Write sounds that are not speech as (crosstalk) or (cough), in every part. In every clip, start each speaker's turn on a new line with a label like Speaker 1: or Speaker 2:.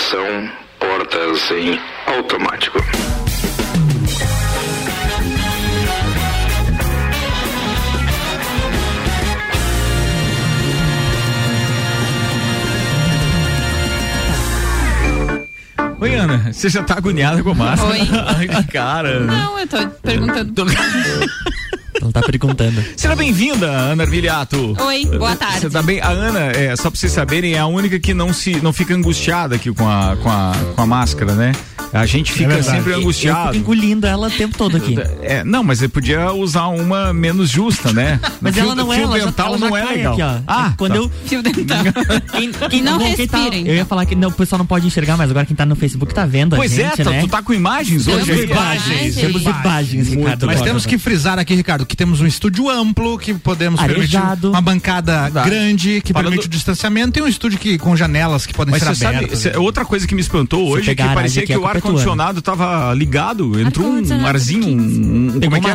Speaker 1: Tripulação, portas em automático.
Speaker 2: Oi, Ana, você já tá agoniada com a máscara?
Speaker 3: Oi. (laughs)
Speaker 2: Cara.
Speaker 3: Não, eu tô perguntando.
Speaker 4: Ela tá perguntando. (laughs)
Speaker 2: Seja bem-vinda, Ana Armiliato.
Speaker 3: Oi, boa tarde.
Speaker 2: Você tá bem? A Ana, é, só pra vocês saberem, é a única que não se não fica angustiada aqui com a, com a, com a máscara, né? A gente fica
Speaker 4: verdade.
Speaker 2: sempre
Speaker 4: Eu
Speaker 2: angustiado.
Speaker 4: fico engolindo ela o tempo todo aqui.
Speaker 2: É, não, mas você podia usar uma menos justa, né? (laughs)
Speaker 4: Mas
Speaker 2: Fio-
Speaker 4: ela não é,
Speaker 2: fio
Speaker 4: ela já,
Speaker 2: dental
Speaker 4: ela já
Speaker 2: não é legal.
Speaker 4: aqui, ó.
Speaker 2: Ah,
Speaker 4: quando
Speaker 2: tá.
Speaker 4: eu
Speaker 3: Fio dental. (laughs)
Speaker 4: quem, quem,
Speaker 3: Não
Speaker 4: bom, quem tá-
Speaker 3: respirem.
Speaker 4: eu ia falar que não, o pessoal não pode enxergar, mas agora quem tá no Facebook tá vendo
Speaker 2: Pois
Speaker 4: a
Speaker 2: é,
Speaker 4: gente,
Speaker 2: tá-
Speaker 4: né?
Speaker 2: tu tá com imagens hoje
Speaker 3: Temos imagens.
Speaker 4: Temos imagens,
Speaker 2: Muito
Speaker 4: Ricardo.
Speaker 5: Mas temos que frisar aqui, Ricardo, que temos um estúdio amplo que podemos permitir
Speaker 4: Arejado.
Speaker 5: uma bancada grande que
Speaker 2: Falando-
Speaker 5: permite o distanciamento e um estúdio que, com janelas que podem
Speaker 2: Mas
Speaker 5: ser
Speaker 2: sabe,
Speaker 5: abertas.
Speaker 2: cê- outra coisa que me espantou hoje é que parecia que o
Speaker 4: é tua,
Speaker 2: ar-condicionado tava ligado, entrou um arzinho, um, um, como é que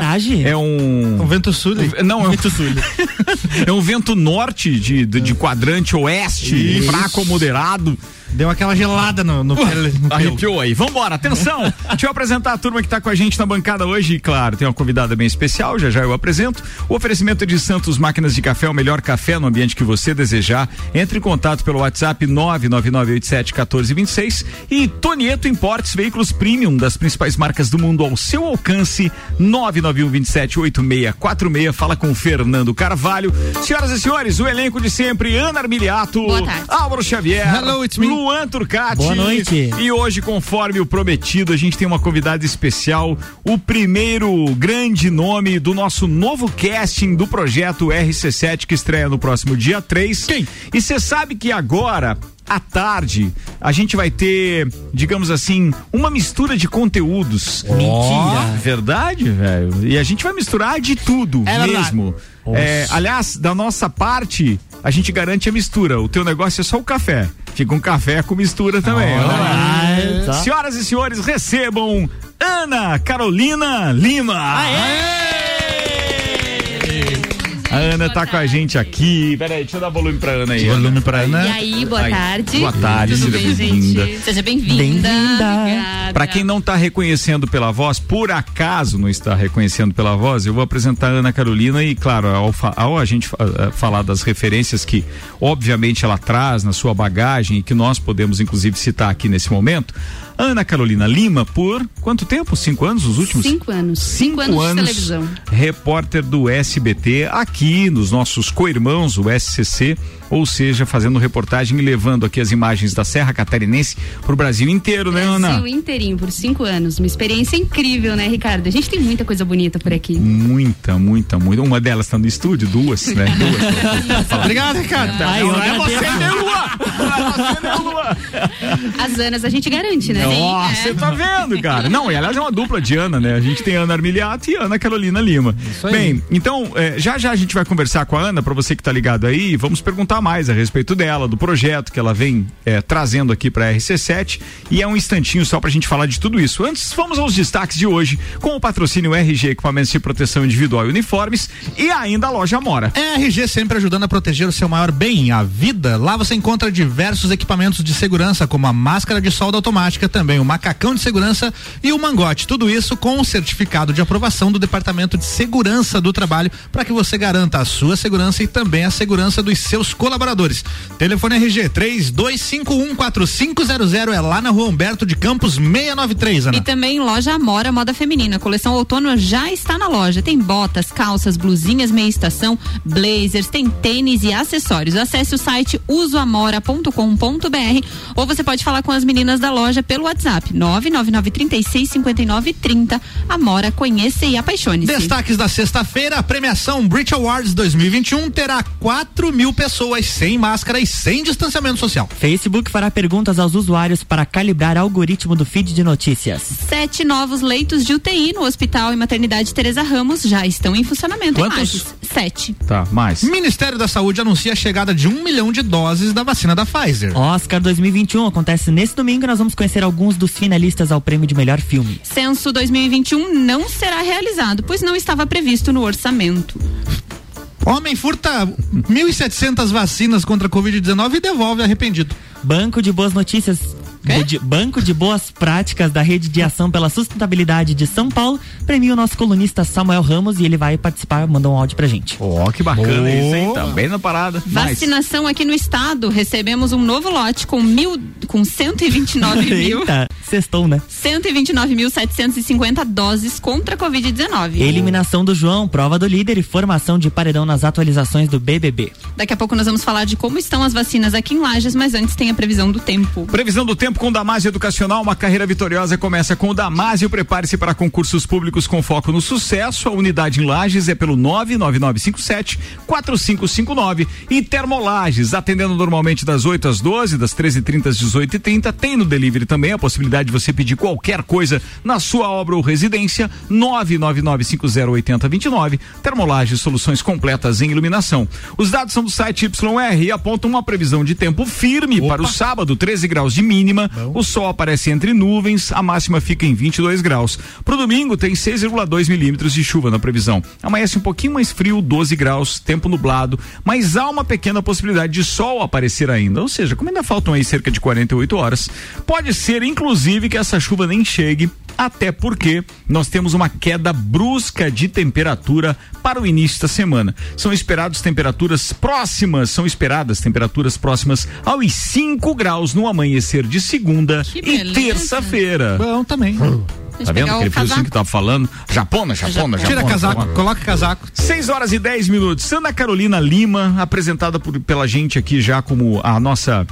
Speaker 2: é? É um...
Speaker 5: Um vento sul.
Speaker 2: Não, é um, (laughs) é um vento norte de, de, de quadrante oeste, fraco ou moderado.
Speaker 5: Deu aquela gelada no, no, (laughs) pele- no pelo.
Speaker 2: Arrepiou aí. Vambora, atenção! (laughs) Deixa eu apresentar a turma que tá com a gente na bancada hoje. E, claro, tem uma convidada bem especial, já já eu apresento. O oferecimento é de Santos Máquinas de Café, o melhor café no ambiente que você desejar. Entre em contato pelo WhatsApp 999871426 e Tonieto Importes, veículos premium das principais marcas do mundo ao seu alcance. 991278646. Fala com o Fernando Carvalho. Senhoras e senhores, o elenco de sempre, Ana Armiliato,
Speaker 3: Boa tarde.
Speaker 2: Álvaro Xavier,
Speaker 5: Hello, it's me.
Speaker 2: Luan Turcati.
Speaker 4: Boa noite.
Speaker 2: E hoje, conforme o prometido, a gente tem uma convidada especial, o primeiro grande nome do nosso novo casting do projeto RC7 que estreia no próximo dia 3.
Speaker 5: Quem?
Speaker 2: E você sabe que agora à tarde, a gente vai ter, digamos assim, uma mistura de conteúdos.
Speaker 4: Mentira.
Speaker 2: Verdade, velho. E a gente vai misturar de tudo
Speaker 5: É
Speaker 2: mesmo. É, aliás, da nossa parte, a gente garante a mistura. O teu negócio é só o café. Fica um café com mistura também.
Speaker 4: Tá.
Speaker 2: Senhoras e senhores, recebam Ana Carolina Lima. A Ana tá com a gente aqui. Peraí, deixa eu dar volume pra Ana aí.
Speaker 5: Volume pra Ana.
Speaker 3: E aí, boa tarde.
Speaker 2: boa tarde,
Speaker 3: Tudo
Speaker 2: seja
Speaker 3: bem,
Speaker 2: bem-vinda.
Speaker 3: Seja bem-vinda. Obrigada.
Speaker 2: Pra quem não tá reconhecendo pela voz, por acaso não está reconhecendo pela voz, eu vou apresentar a Ana Carolina e, claro, ao, ao a gente eh, falar das referências que, obviamente, ela traz na sua bagagem e que nós podemos, inclusive, citar aqui nesse momento, Ana Carolina Lima, por quanto tempo? Cinco anos? Os últimos?
Speaker 3: Cinco anos. Cinco, anos, de televisão.
Speaker 2: repórter do SBT, aqui nos nossos co-irmãos, o SCC, ou seja, fazendo reportagem e levando aqui as imagens da Serra Catarinense pro Brasil inteiro, né, Ana?
Speaker 3: Brasil inteirinho por cinco anos. Uma experiência incrível, né, Ricardo? A gente tem muita coisa bonita por aqui.
Speaker 2: Muita, muita, muita. Uma delas tá no estúdio, duas, né? (laughs) Duas. (laughs)
Speaker 5: Obrigado, Ricardo.
Speaker 4: Ai,
Speaker 2: não é né? Não é você, né, Lua?
Speaker 3: As Anas a gente garante, né?
Speaker 2: Ó,
Speaker 3: é.
Speaker 2: você tá vendo, cara? Não, e aliás é uma dupla de Ana, né? A gente tem Ana Armiliato e Ana Carolina Lima.
Speaker 5: aí.
Speaker 2: Bem, então, é, já já a gente vai conversar com a Ana, pra você que tá ligado aí, vamos perguntar mais a respeito dela, do projeto que ela vem é, trazendo aqui pra RC7. E é um instantinho só pra gente falar de tudo isso. Antes, vamos aos destaques de hoje, com o patrocínio RG Equipamentos de Proteção Individual e Uniformes e ainda a loja Mora.
Speaker 5: RG sempre ajudando a proteger o seu maior bem, a vida. Lá você encontra diversos equipamentos de segurança, como a máscara de solda automática, também o macacão de segurança e o mangote. Tudo isso com o certificado de aprovação do Departamento de Segurança do Trabalho, para que você garanta a sua segurança e também a segurança dos seus colaboradores. Telefone RG 32514500 é lá na rua Humberto de Campos 693, Ana.
Speaker 3: E também loja Amora Moda Feminina. Coleção outono já está na loja. Tem botas, calças, blusinhas, meia estação, blazers, tem tênis e acessórios. Acesse o site usoamora.com.br ou você pode falar com as meninas da loja pelo WhatsApp 999365930. Amora, conheça e apaixone-se.
Speaker 5: Destaques da sexta-feira, a premiação Brit Awards 2021 terá 4 mil pessoas sem máscara e sem distanciamento social.
Speaker 4: Facebook fará perguntas aos usuários para calibrar algoritmo do feed de notícias.
Speaker 3: Sete novos leitos de UTI no Hospital e Maternidade Teresa Ramos já estão em funcionamento.
Speaker 2: Quantos?
Speaker 3: Em. Sete.
Speaker 2: Tá, mais.
Speaker 5: Ministério da Saúde anuncia a chegada de um milhão de doses da vacina da Pfizer.
Speaker 4: Oscar 2021 acontece nesse domingo e nós vamos conhecer alguns dos finalistas ao prêmio de melhor filme.
Speaker 3: Censo 2021 não será realizado, pois não estava previsto no orçamento.
Speaker 5: Homem furta 1.700 vacinas contra a Covid-19 e devolve arrependido.
Speaker 4: Banco de Boas Notícias De Banco de Boas Práticas da Rede de Ação pela Sustentabilidade de São Paulo premia o nosso colunista Samuel Ramos e ele vai participar, mandou um áudio pra gente.
Speaker 2: Ó, oh, que bacana oh. isso, hein? Também na parada.
Speaker 3: Vacinação Mais. aqui no estado, recebemos um novo lote com mil, com 129 (laughs) mil.
Speaker 4: Eita, sextou, né?
Speaker 3: 129.750 doses contra a Covid-19.
Speaker 4: Eliminação do João, prova do líder e formação de paredão nas atualizações do BBB.
Speaker 3: Daqui a pouco nós vamos falar de como estão as vacinas aqui em Lages, mas antes tem a previsão do tempo.
Speaker 2: Previsão do tempo com o Damásio Educacional, uma carreira vitoriosa começa com o Damásio. Prepare-se para concursos públicos com foco no sucesso. A unidade em Lages é pelo 99957 4559 e Termolages, atendendo normalmente das 8 às 12, das 13h30 às 18h30. Tem no delivery também a possibilidade de você pedir qualquer coisa na sua obra ou residência. 999508029. Termolages, soluções completas em iluminação. Os dados são do site YR e apontam uma previsão de tempo firme Opa. para o sábado, 13 graus de mínima. Bom. O sol aparece entre nuvens, a máxima fica em 22 graus. Pro domingo tem 6,2 milímetros de chuva na previsão. Amanhece um pouquinho mais frio, 12 graus, tempo nublado, mas há uma pequena possibilidade de sol aparecer ainda. Ou seja, como ainda faltam aí cerca de 48 horas, pode ser inclusive que essa chuva nem chegue até porque nós temos uma queda brusca de temperatura para o início da semana. São esperadas temperaturas próximas, são esperadas temperaturas próximas aos 5 graus no amanhecer de segunda e terça-feira.
Speaker 5: Bom, também.
Speaker 2: Tá vendo aquele friozinho que tava falando? Japona, Japona, Japona.
Speaker 5: Tira casaco, Japona. coloca casaco.
Speaker 2: 6 horas e 10 minutos. Ana Carolina Lima, apresentada por, pela gente aqui já como a nossa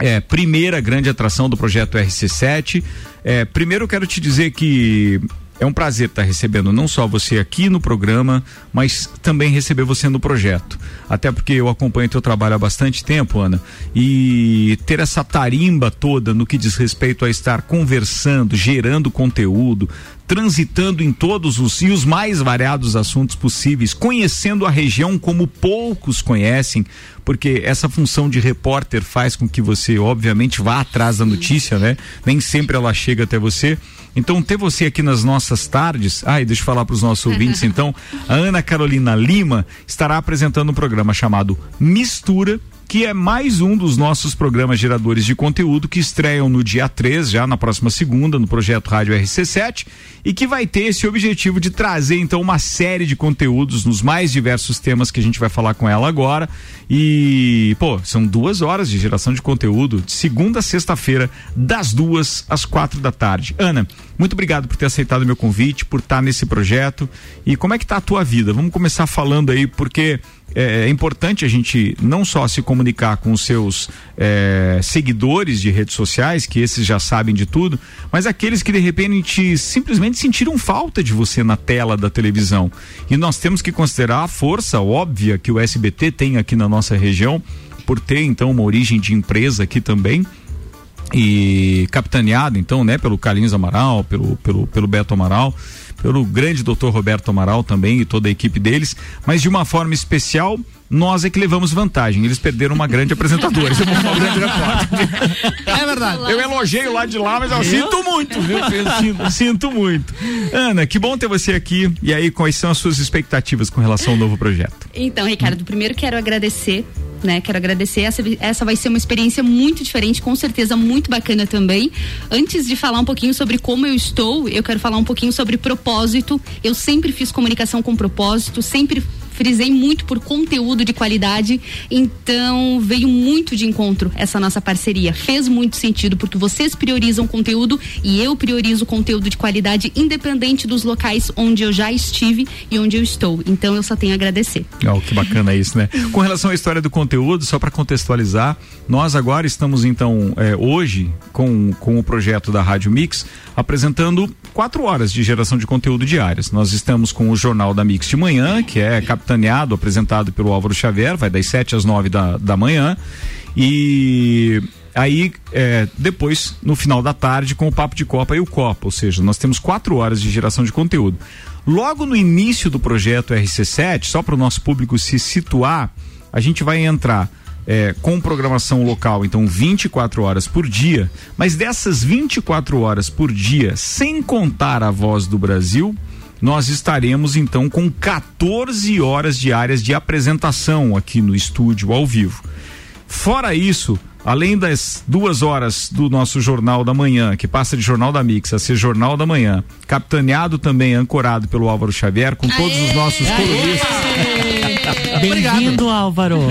Speaker 2: é, primeira grande atração do projeto RC7. É, primeiro eu quero te dizer que é um prazer estar recebendo não só você aqui no programa, mas também receber você no projeto. Até porque eu acompanho teu trabalho há bastante tempo, Ana, e ter essa tarimba toda no que diz respeito a estar conversando, gerando conteúdo, transitando em todos os e os mais variados assuntos possíveis, conhecendo a região como poucos conhecem, porque essa função de repórter faz com que você, obviamente, vá atrás da notícia, né? Nem sempre ela chega até você. Então, ter você aqui nas nossas tardes. Ai, deixa eu falar para os nossos (laughs) ouvintes, então. A Ana Carolina Lima estará apresentando um programa chamado Mistura que é mais um dos nossos programas geradores de conteúdo que estreiam no dia 3, já na próxima segunda, no projeto Rádio RC7, e que vai ter esse objetivo de trazer então uma série de conteúdos nos mais diversos temas que a gente vai falar com ela agora. E, pô, são duas horas de geração de conteúdo, de segunda a sexta-feira, das duas às quatro da tarde. Ana, muito obrigado por ter aceitado o meu convite, por estar nesse projeto. E como é que tá a tua vida? Vamos começar falando aí, porque é, é, importante a gente não só se comunicar com os seus é, seguidores de redes sociais, que esses já sabem de tudo, mas aqueles que de repente simplesmente sentiram falta de você na tela da televisão. E nós temos que considerar a força óbvia que o SBT tem aqui na nossa região, por ter então uma origem de empresa aqui também e capitaneado então, né, pelo Carlinhos Amaral, pelo, pelo, pelo Beto Amaral pelo grande doutor Roberto Amaral também e toda a equipe deles, mas de uma forma especial nós é que levamos vantagem. Eles perderam uma grande apresentadora. Isso é uma (laughs) grande
Speaker 5: É verdade.
Speaker 2: Eu elogio lá de lá, mas eu, eu? sinto muito, viu? Eu sinto, sinto, muito. Ana, que bom ter você aqui. E aí, quais são as suas expectativas com relação ao novo projeto?
Speaker 3: Então, Ricardo, primeiro quero agradecer né? Quero agradecer. Essa, essa vai ser uma experiência muito diferente, com certeza muito bacana também. Antes de falar um pouquinho sobre como eu estou, eu quero falar um pouquinho sobre propósito. Eu sempre fiz comunicação com propósito, sempre frisei muito por conteúdo de qualidade, então veio muito de encontro essa nossa parceria. Fez muito sentido porque vocês priorizam conteúdo e eu priorizo conteúdo de qualidade independente dos locais onde eu já estive e onde eu estou. Então eu só tenho a agradecer.
Speaker 2: Oh, que bacana isso, né? (laughs) Com relação à história do conteúdo, só para contextualizar, nós agora estamos então é, hoje com, com o projeto da Rádio Mix apresentando quatro horas de geração de conteúdo diárias. Nós estamos com o Jornal da Mix de manhã, que é capitaneado, apresentado pelo Álvaro Xavier, vai das 7 às 9 da, da manhã. E aí é, depois no final da tarde com o papo de copa e o copa ou seja nós temos quatro horas de geração de conteúdo logo no início do projeto RC7 só para o nosso público se situar a gente vai entrar é, com programação local, então 24 horas por dia, mas dessas 24 horas por dia, sem contar a voz do Brasil, nós estaremos então com 14 horas diárias de apresentação aqui no estúdio ao vivo. Fora isso, além das duas horas do nosso Jornal da Manhã, que passa de Jornal da Mix a ser Jornal da Manhã, capitaneado também, ancorado pelo Álvaro Xavier, com todos os nossos colunistas.
Speaker 4: Bem-vindo, Álvaro. (laughs)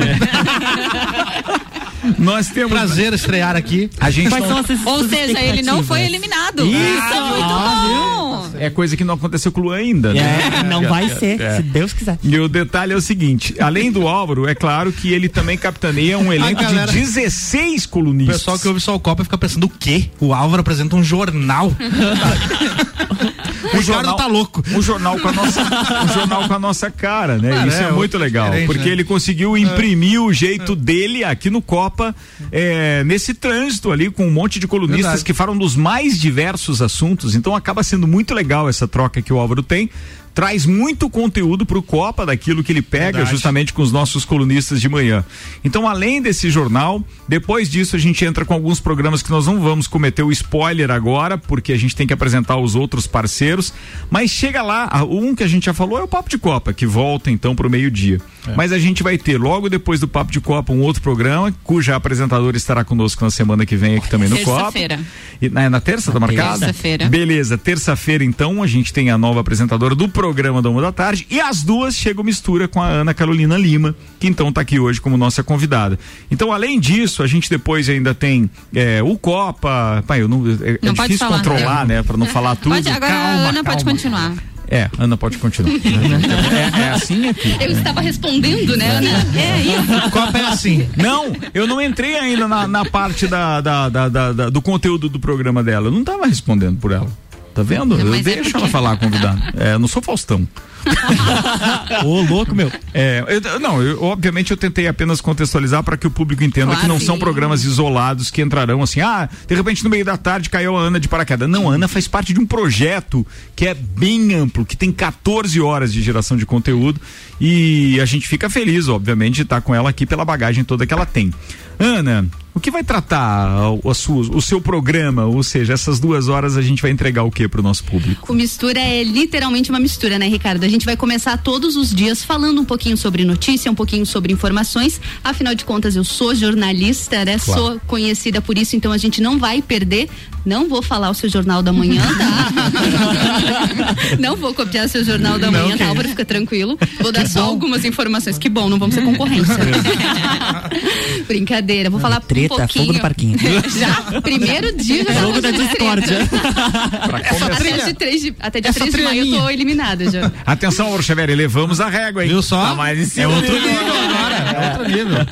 Speaker 2: Nós temos.
Speaker 5: Prazer estrear aqui.
Speaker 2: A gente
Speaker 4: Quais
Speaker 2: não-
Speaker 6: Ou seja, ele não foi eliminado.
Speaker 4: Isso,
Speaker 6: Isso é muito bom.
Speaker 2: É coisa que não aconteceu com o Lu ainda, né?
Speaker 4: É, não (laughs) vai ser,
Speaker 2: é.
Speaker 4: se Deus quiser.
Speaker 2: E o detalhe é o seguinte: além do Álvaro, é claro que ele também capitaneia um (laughs) elenco
Speaker 5: galera-
Speaker 2: de 16
Speaker 5: O
Speaker 2: colunistas.
Speaker 5: pessoal que ouve só o Copa fica pensando o quê? O Álvaro apresenta um jornal. (laughs) o jornal tá louco.
Speaker 2: Um jornal com a nossa, um jornal com a nossa cara, né?
Speaker 5: Cara,
Speaker 2: Isso é,
Speaker 5: é
Speaker 2: muito legal, porque
Speaker 5: né?
Speaker 2: ele conseguiu imprimir o jeito dele aqui no Copa, é, nesse trânsito ali com um monte de colunistas
Speaker 5: Verdade.
Speaker 2: que falam dos mais diversos assuntos. Então acaba sendo muito legal essa troca que o Álvaro tem. Traz muito conteúdo pro Copa daquilo que ele pega
Speaker 5: Verdade.
Speaker 2: justamente com os nossos colunistas de manhã. Então, além desse jornal, depois disso a gente entra com alguns programas que nós não vamos cometer o spoiler agora, porque a gente tem que apresentar os outros parceiros. Mas chega lá, um que a gente já falou é o Papo de Copa, que volta então pro meio-dia. Mas a gente vai ter logo depois do Papo de Copa um outro programa, cuja apresentadora estará conosco na semana que vem aqui também no Copa.
Speaker 6: Terça-feira.
Speaker 2: E na, é na terça, tá marcada?
Speaker 6: terça-feira.
Speaker 2: Beleza, terça-feira então a gente tem a nova apresentadora do programa da Uma da Tarde e às duas chega o Mistura com a Ana Carolina Lima, que então tá aqui hoje como nossa convidada. Então, além disso, a gente depois ainda tem é, o Copa. Pai, eu não, é, é
Speaker 6: Não pode
Speaker 2: difícil
Speaker 6: falar,
Speaker 2: controlar, né? Pra não falar tudo.
Speaker 6: Pode, agora
Speaker 2: Calma,
Speaker 6: a Ana pode
Speaker 2: calma.
Speaker 6: continuar.
Speaker 2: É, Ana pode continuar. (laughs) é, é assim aqui.
Speaker 3: Eu estava respondendo, né, Ana? É isso.
Speaker 5: O Copa é assim.
Speaker 2: Não, eu não entrei ainda na, na parte da, da- da- da- do conteúdo do programa dela. Eu não tava respondendo por ela. Tá vendo?
Speaker 6: Não,
Speaker 2: eu
Speaker 6: mas é
Speaker 2: deixo
Speaker 6: porque-
Speaker 2: ela falar, convidada. É, não sou Faustão. (laughs)
Speaker 4: Ô, louco, meu.
Speaker 2: É, eu- não, eu- obviamente eu tentei apenas contextualizar para que o público entenda
Speaker 6: Claro,
Speaker 2: que não
Speaker 6: sim.
Speaker 2: são programas isolados que entrarão assim, ah, de repente no meio da tarde caiu a Ana de paraquedas. Não, a Ana faz parte de um projeto que é bem amplo, que tem 14 horas de geração de conteúdo e a gente fica feliz, obviamente, de estar com ela aqui pela bagagem toda que ela tem. Ana, o que vai tratar o, a sua- o seu programa? Ou seja, essas duas horas a gente vai entregar o que para o nosso público?
Speaker 3: O mistura é literalmente uma mistura, né, Ricardo? A gente vai começar todos os dias falando um pouquinho sobre notícia, um pouquinho sobre informações. Afinal de contas, eu sou jornalista, né?
Speaker 2: Claro.
Speaker 3: Sou conhecida por isso, então a gente não vai perder. Não vou falar o seu jornal da manhã, tá? (laughs) não vou copiar o seu jornal da manhã, tá, Álvaro? Fica tranquilo. Vou dar só algumas informações. Que bom, não vamos ser concorrência. (laughs) Brincadeira, vou falar
Speaker 4: Treta,
Speaker 3: um
Speaker 4: fogo no parquinho. (laughs)
Speaker 3: Já, primeiro dia já
Speaker 4: Jogo da discórdia.
Speaker 3: Até dia 3 de, até dia
Speaker 5: Essa
Speaker 3: 3 de maio eu tô eliminada já. (laughs)
Speaker 2: Atenção, Auro Xavier, elevamos a régua, hein?
Speaker 5: Viu só?
Speaker 2: Tá mais em cima
Speaker 5: É outro nível agora. É outro nível.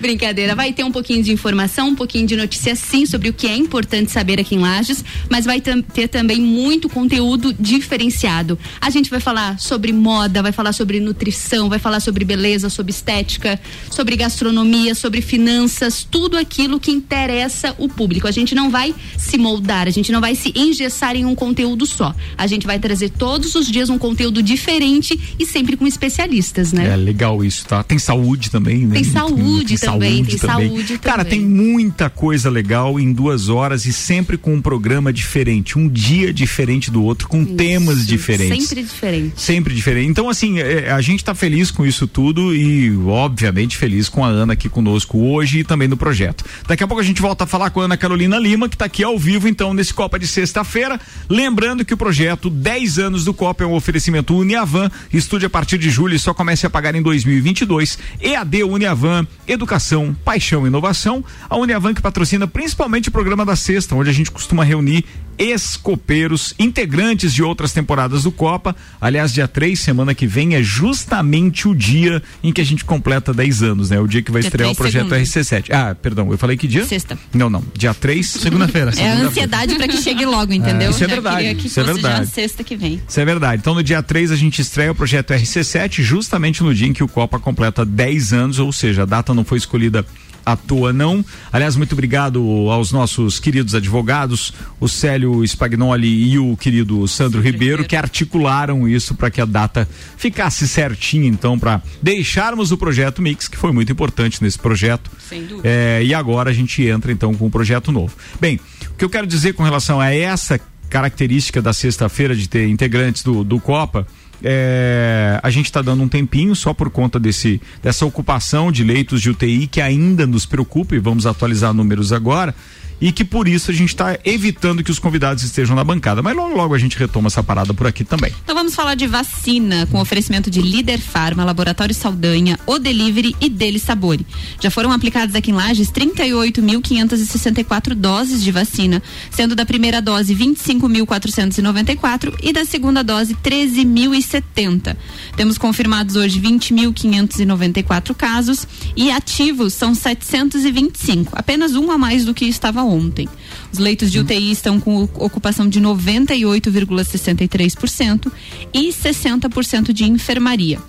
Speaker 3: Brincadeira, vai ter um pouquinho de informação, um pouquinho de notícia sim sobre o que é importante saber aqui em Lages, mas vai ter também muito conteúdo diferenciado. A gente vai falar sobre moda, vai falar sobre nutrição, vai falar sobre beleza, sobre estética, sobre gastronomia, sobre finanças, tudo aquilo que interessa o público. A gente não vai se moldar, a gente não vai se engessar em um conteúdo só. A gente vai trazer todos os dias um conteúdo diferente e sempre com especialistas, né?
Speaker 2: É legal isso, tá? Tem saúde também, né?
Speaker 3: Tem saúde também, tem saúde
Speaker 2: Cara,
Speaker 3: também.
Speaker 2: tem muita coisa legal em duas horas e sempre com um programa diferente, um dia diferente do outro, com temas
Speaker 3: Isso,
Speaker 2: diferentes.
Speaker 3: Sempre diferente.
Speaker 2: Sempre diferente. Então, assim, é, a gente tá feliz com isso tudo e, obviamente, feliz com a Ana aqui conosco hoje e também no projeto. Daqui a pouco a gente volta a falar com a Ana Carolina Lima, que tá aqui ao vivo, então, nesse Copa de sexta-feira. Lembrando que o projeto 10 anos do Copa é um oferecimento Uniavan. Estude a partir de julho e só comece a pagar em 2022. EAD Uniavan, Educação, Paixão e Inovação. A Uniavan que patrocina principalmente o programa da sexta, onde a gente costuma reunir ex-copeiros, integrantes de outras temporadas do Copa. Aliás, dia 3, semana que vem, é justamente o dia em que a gente completa 10 anos, né? O dia que vai
Speaker 6: Dia
Speaker 2: estrear o
Speaker 6: 3,
Speaker 2: projeto
Speaker 6: segunda.
Speaker 2: RC7. Ah, perdão, eu falei que dia?
Speaker 6: Sexta.
Speaker 2: Não, não. Dia 3.
Speaker 5: Segunda-feira.
Speaker 6: É a ansiedade pra que chegue logo, entendeu?
Speaker 2: isso é
Speaker 6: Já
Speaker 2: verdade,
Speaker 6: que
Speaker 2: isso é verdade.
Speaker 6: sexta que vem.
Speaker 2: Isso é verdade. Então, no dia 3, a gente estreia o projeto RC7, justamente no dia em que o Copa completa 10 anos, ou seja, a data não foi escolhida à toa, não. Aliás, muito obrigado aos nossos queridos advogados, o Célio Spagnoli e o querido Sandro Ribeiro, que articularam isso para que a data ficasse certinha, então, para deixarmos o projeto Mix, que foi muito importante nesse projeto.
Speaker 6: Sem dúvida.
Speaker 2: É, e agora a gente entra então com um projeto novo. Bem, o que eu quero dizer com relação a essa característica da sexta-feira de ter integrantes do, do Copa é, a gente está dando um tempinho só por conta desse, dessa ocupação de leitos de UTI que ainda nos preocupa e vamos atualizar números agora e que por isso a gente está evitando que os convidados estejam na bancada. Mas logo, logo a gente retoma essa parada por aqui também.
Speaker 6: Então vamos falar de vacina com oferecimento de Líder Farma, Laboratório Saldanha, O Delivery e Dele Sabore. Já foram aplicadas aqui em Lages 38.564 doses de vacina, sendo da primeira dose 25.494 e da segunda dose 13.070. Temos confirmados hoje 20.594 casos e ativos são 725, apenas um a mais do que estava ontem. Os leitos de UTI estão com ocupação de 98,63% e 60% de enfermaria.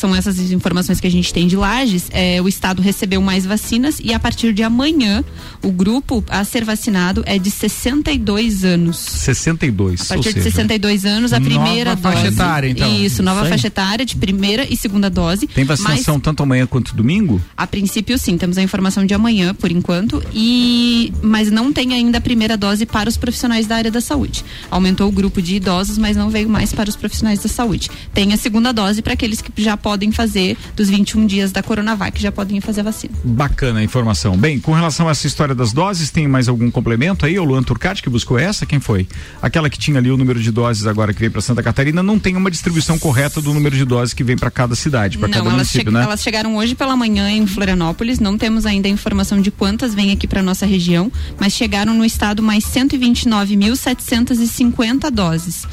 Speaker 6: São essas as informações que a gente tem de Lages. É, o estado recebeu mais vacinas e a partir de amanhã o grupo a ser vacinado é de 62 anos.
Speaker 2: 62.
Speaker 6: A partir de 62 anos, a primeira
Speaker 5: nova
Speaker 6: dose.
Speaker 5: faixa etária, então.
Speaker 6: Isso, nova faixa etária de primeira e segunda dose.
Speaker 2: Tem vacinação tanto amanhã quanto domingo?
Speaker 6: A princípio, sim, temos a informação de amanhã, por enquanto, e mas não tem ainda a primeira dose para os profissionais da área da saúde. Aumentou o grupo de idosos, mas não veio mais para os profissionais da saúde. Tem a segunda dose para aqueles que já podem fazer dos 21 dias da Coronavac, já podem fazer a vacina.
Speaker 2: Bacana a informação. Bem, com relação a essa história das doses, tem mais algum complemento aí? O Luan Turcati que buscou essa? Quem foi? Aquela que tinha ali o número de doses agora que veio para Santa Catarina não tem uma distribuição correta do número de doses que vem para cada cidade, para cada município, né?
Speaker 6: elas chegaram hoje pela manhã em Florianópolis. Não temos ainda a informação de quantas vêm aqui para nossa região, mas chegaram no estado mais 129.750 doses.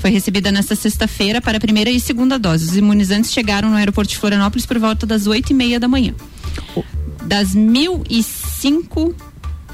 Speaker 6: Foi recebida nesta sexta-feira para a primeira e segunda dose. Os imunizantes chegaram no aeroporto de Florianópolis por volta das oito e meia da manhã. Das mil e cinco.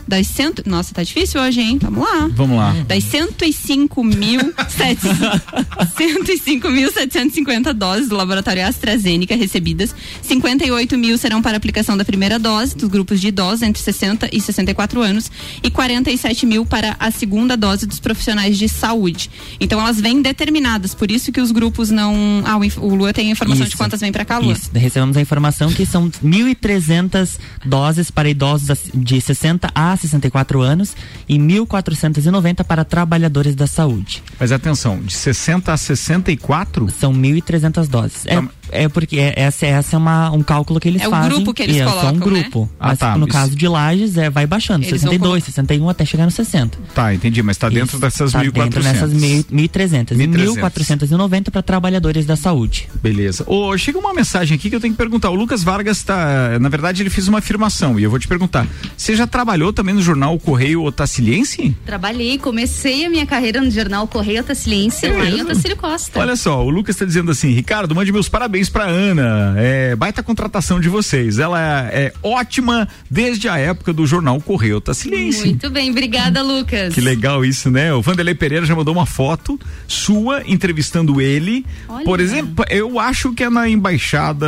Speaker 6: Das cento. Nossa, tá difícil hoje, hein? Vamos lá.
Speaker 2: Vamos lá.
Speaker 6: Das 105.750 (laughs) doses do laboratório AstraZeneca recebidas, 58 mil serão para aplicação da primeira dose dos grupos de idosos entre 60 e 64 anos e 47 mil para a segunda dose dos profissionais de saúde. Então elas vêm determinadas, por isso que os grupos não. Ah, o, Lua tem a informação de
Speaker 4: Isso.
Speaker 6: quantas vêm para cá, Lua.
Speaker 4: Isso, recebemos a informação que são 1.300 doses para idosos de 60 a 64 anos e 1.490 para trabalhadores da saúde.
Speaker 2: Mas atenção, de 60 a 64?
Speaker 4: São 1.300 doses. É,
Speaker 2: Tá.
Speaker 4: É porque é- essa, essa é uma, um cálculo que eles
Speaker 6: É o
Speaker 4: fazem.
Speaker 6: grupo que eles
Speaker 4: e é só um
Speaker 6: colocam, né?
Speaker 4: grupo.
Speaker 2: Ah,
Speaker 4: Mas
Speaker 2: tá,
Speaker 4: no
Speaker 2: isso-
Speaker 4: caso de Lages, é, vai baixando.
Speaker 6: Eles vão
Speaker 4: 62,
Speaker 6: colocar-
Speaker 4: 61 até chegar no 60.
Speaker 2: Tá, entendi, mas tá dentro
Speaker 4: Isso,
Speaker 2: dessas
Speaker 4: tá
Speaker 2: 1.400.
Speaker 4: dentro nessas mil- 1.300 e
Speaker 2: 1.300.
Speaker 4: 1.490 para trabalhadores da saúde.
Speaker 2: Beleza. Ô, chega uma mensagem aqui que eu tenho que perguntar. O Lucas Vargas tá, na verdade, ele fez uma afirmação e eu vou te perguntar. Você já trabalhou também no jornal O Correio Otaciliense?
Speaker 3: Trabalhei, comecei a minha carreira no jornal Correio Otaciliense lá em
Speaker 2: mesmo?
Speaker 3: Otacílio Costa.
Speaker 2: Olha só, o Lucas está dizendo assim, Ricardo, mande meus parabéns pra Ana. É, baita contratação de vocês. Ela é, é ótima desde a época do jornal Correio Otaciliense.
Speaker 3: Muito bem, obrigada, Lucas.
Speaker 2: Que legal isso, né? O Vanderlei Pereira já mandou uma foto sua entrevistando ele.
Speaker 3: Olha.
Speaker 2: Por exemplo, eu acho que é na embaixada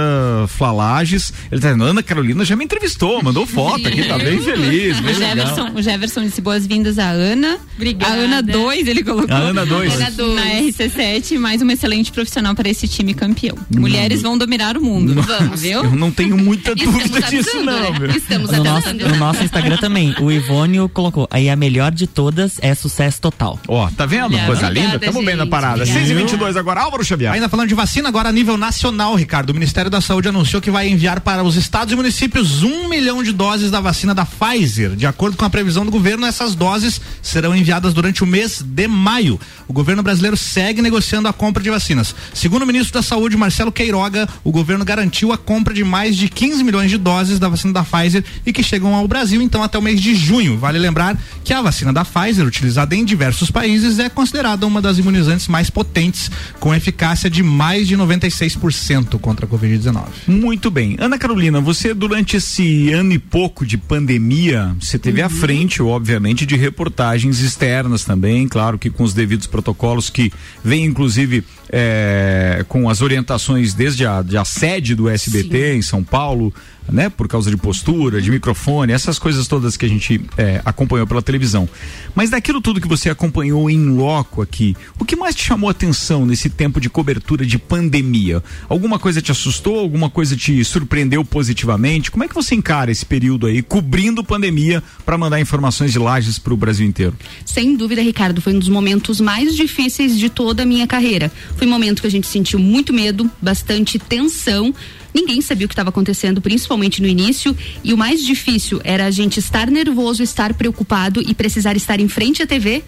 Speaker 2: Flalages. Ele tá dizendo, Ana Carolina já me entrevistou, mandou foto aqui, tá bem feliz, (laughs)
Speaker 6: O
Speaker 2: bem legal.
Speaker 6: Jefferson, o Jefferson disse boas-vindas à Ana.
Speaker 3: Obrigada.
Speaker 6: A Ana 2, ele colocou.
Speaker 2: A Ana dois.
Speaker 3: Ana dois.
Speaker 6: Na RC7, mais uma excelente profissional para esse time campeão. Mulheres vão dominar o mundo. Vamos, viu?
Speaker 2: Eu não tenho muita dúvida disso, não,
Speaker 3: né?
Speaker 2: meu.
Speaker 3: Estamos
Speaker 4: No nosso, no nosso Instagram também, o Ivônio colocou. Aí a melhor de todas é sucesso total.
Speaker 2: Ó, tá vendo? Coisa
Speaker 3: obrigada,
Speaker 2: linda. Tamo bem na parada.
Speaker 3: Obrigada.
Speaker 2: 6 e 22 agora, Álvaro Xavier.
Speaker 5: Ainda falando de vacina, agora a nível nacional, Ricardo, o Ministério da Saúde anunciou que vai enviar para os estados e municípios um milhão de doses da vacina da Pfizer. De acordo com a previsão do governo, essas doses serão enviadas durante o mês de maio. O governo brasileiro segue negociando a compra de vacinas. Segundo o ministro da Saúde, Marcelo Queiroga, o governo garantiu a compra de mais de 15 milhões de doses da vacina da Pfizer e que chegam ao Brasil, então, até o mês de junho. Vale lembrar que a vacina da Pfizer, utilizada em diversos países, é considerada uma das imunizantes mais potentes, com eficácia de mais de 96% contra a Covid-19.
Speaker 2: Muito bem. Ana Carolina, você durante esse ano e pouco de pandemia, você teve à frente, obviamente, de reportagens externas também, claro que com os devidos protocolos que vem inclusive eh, com as orientações desde a, de a sede do SBT em São Paulo, né? Por causa de postura, de microfone, essas coisas todas que a gente é, acompanhou pela televisão. Mas daquilo tudo que você acompanhou em loco aqui, o que mais te chamou atenção nesse tempo de cobertura de pandemia? Alguma coisa te assustou? Alguma coisa te surpreendeu positivamente? Como é que você encara esse período aí, cobrindo pandemia, para mandar informações de lajes para o Brasil inteiro?
Speaker 3: Sem dúvida, Ricardo, foi um dos momentos mais difíceis de toda a minha carreira. Foi um momento que a gente sentiu muito medo, bastante tensão. Ninguém sabia o que estava acontecendo, principalmente no início, e o mais difícil era a gente estar nervoso, estar preocupado e precisar estar em frente à TV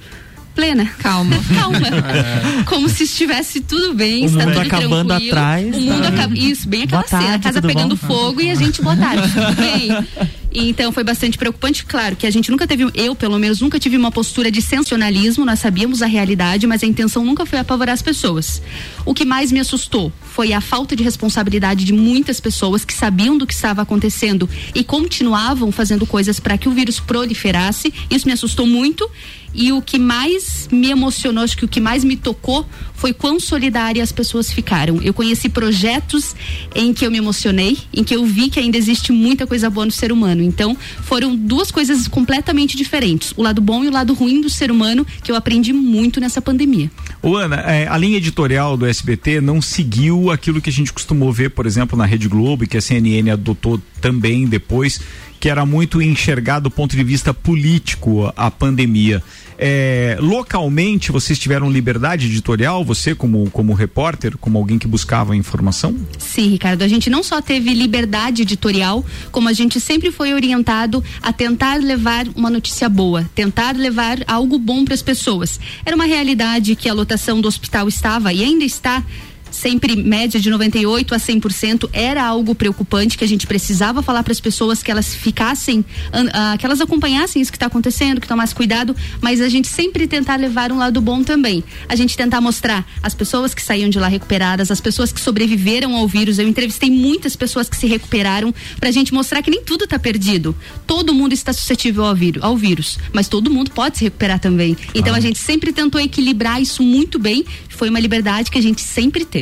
Speaker 3: plena.
Speaker 6: Calma. (laughs)
Speaker 3: Calma. É. Como se estivesse tudo bem,
Speaker 4: o
Speaker 3: está
Speaker 4: mundo
Speaker 3: tudo
Speaker 4: acabando
Speaker 3: tranquilo.
Speaker 4: atrás.
Speaker 3: O mundo acaba. Isso, bem aquela
Speaker 4: tarde,
Speaker 3: cena, a casa pegando
Speaker 4: bom?
Speaker 3: fogo e a gente, boa tarde, tudo bem. (laughs) Então foi bastante preocupante, claro, que a gente nunca teve, eu pelo menos nunca tive uma postura de sensacionalismo, nós sabíamos a realidade, mas a intenção nunca foi apavorar as pessoas. O que mais me assustou foi a falta de responsabilidade de muitas pessoas que sabiam do que estava acontecendo e continuavam fazendo coisas para que o vírus proliferasse. Isso me assustou muito. E o que mais me emocionou, acho que o que mais me tocou foi quão solidárias as pessoas ficaram. Eu conheci projetos em que eu me emocionei, em que eu vi que ainda existe muita coisa boa no ser humano. Então, foram duas coisas completamente diferentes: o lado bom e o lado ruim do ser humano, que eu aprendi muito nessa pandemia.
Speaker 2: Ô Ana, é, a linha editorial do SBT não seguiu aquilo que a gente costumou ver, por exemplo, na Rede Globo e que a CNN adotou também depois, que era muito enxergar do ponto de vista político a pandemia. É, localmente vocês tiveram liberdade editorial, você como, como repórter, como alguém que buscava informação?
Speaker 3: Sim, Ricardo. A gente não só teve liberdade editorial, como a gente sempre foi orientado a tentar levar uma notícia boa, tentar levar algo bom para as pessoas. Era uma realidade que a lotação do hospital estava e ainda está sempre média de 98 a 100% era algo preocupante que a gente precisava falar para as pessoas que elas ficassem uh, que elas acompanhassem isso que está acontecendo que tomassem cuidado mas a gente sempre tentar levar um lado bom também. A gente tentar mostrar as pessoas que saíam de lá recuperadas as pessoas que sobreviveram ao vírus. Eu entrevistei muitas pessoas que se recuperaram para a gente mostrar que nem tudo está perdido. Todo mundo está suscetível ao vírus, ao vírus mas todo mundo pode se recuperar também. Então
Speaker 2: Ah.
Speaker 3: a gente sempre tentou equilibrar isso muito bem foi uma liberdade que a gente sempre teve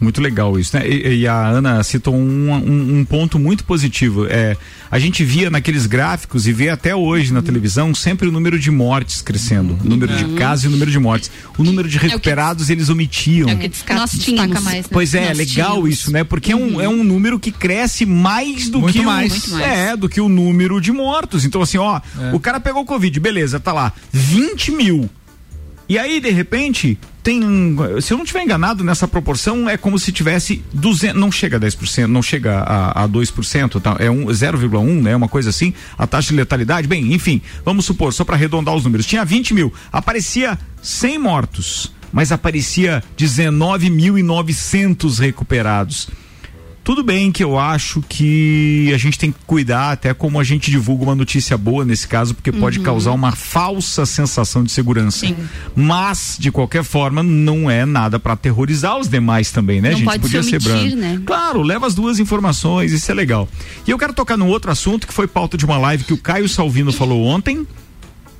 Speaker 2: Muito legal isso, né? E, e a Ana citou um, um, um ponto muito positivo. É, a gente via naqueles gráficos e vê até hoje na televisão sempre o número de mortes crescendo, o número de casos e o número de mortes. O número de recuperados eles omitiam.
Speaker 6: É o que
Speaker 3: Nós tínhamos.
Speaker 6: mais, né?
Speaker 2: Pois é,
Speaker 3: Nós
Speaker 2: legal
Speaker 3: tínhamos.
Speaker 2: isso, né? Porque é, um, é um número que cresce mais do
Speaker 5: Muito
Speaker 2: que
Speaker 5: mais.
Speaker 2: o,
Speaker 6: Muito mais.
Speaker 2: é do que o número de mortos. Então assim, ó,
Speaker 5: É.
Speaker 2: o cara pegou covid, beleza, tá lá, 20 mil. E aí de repente tem, se eu não tiver enganado nessa proporção é como se tivesse 200, não chega a 10%, não chega a, a 2%, tá? É um 0,1, né? Uma coisa assim, a taxa de letalidade, bem, enfim, vamos supor, só para arredondar os números, tinha 20 mil, aparecia 100 mortos, mas aparecia 19.900 recuperados. Tudo bem que eu acho que a gente tem que cuidar até como a gente divulga uma notícia boa nesse caso, porque pode causar uma falsa sensação de segurança.
Speaker 6: Sim.
Speaker 2: Mas, de qualquer forma, não é nada para aterrorizar os demais também, né,
Speaker 3: Não
Speaker 2: gente?
Speaker 3: pode
Speaker 2: Podia
Speaker 3: se
Speaker 2: ser
Speaker 3: omitir,
Speaker 2: brando.
Speaker 3: né?
Speaker 2: Claro, leva as duas informações, isso é legal. E eu quero tocar num outro assunto que foi pauta de uma live que o Caio Salvino falou ontem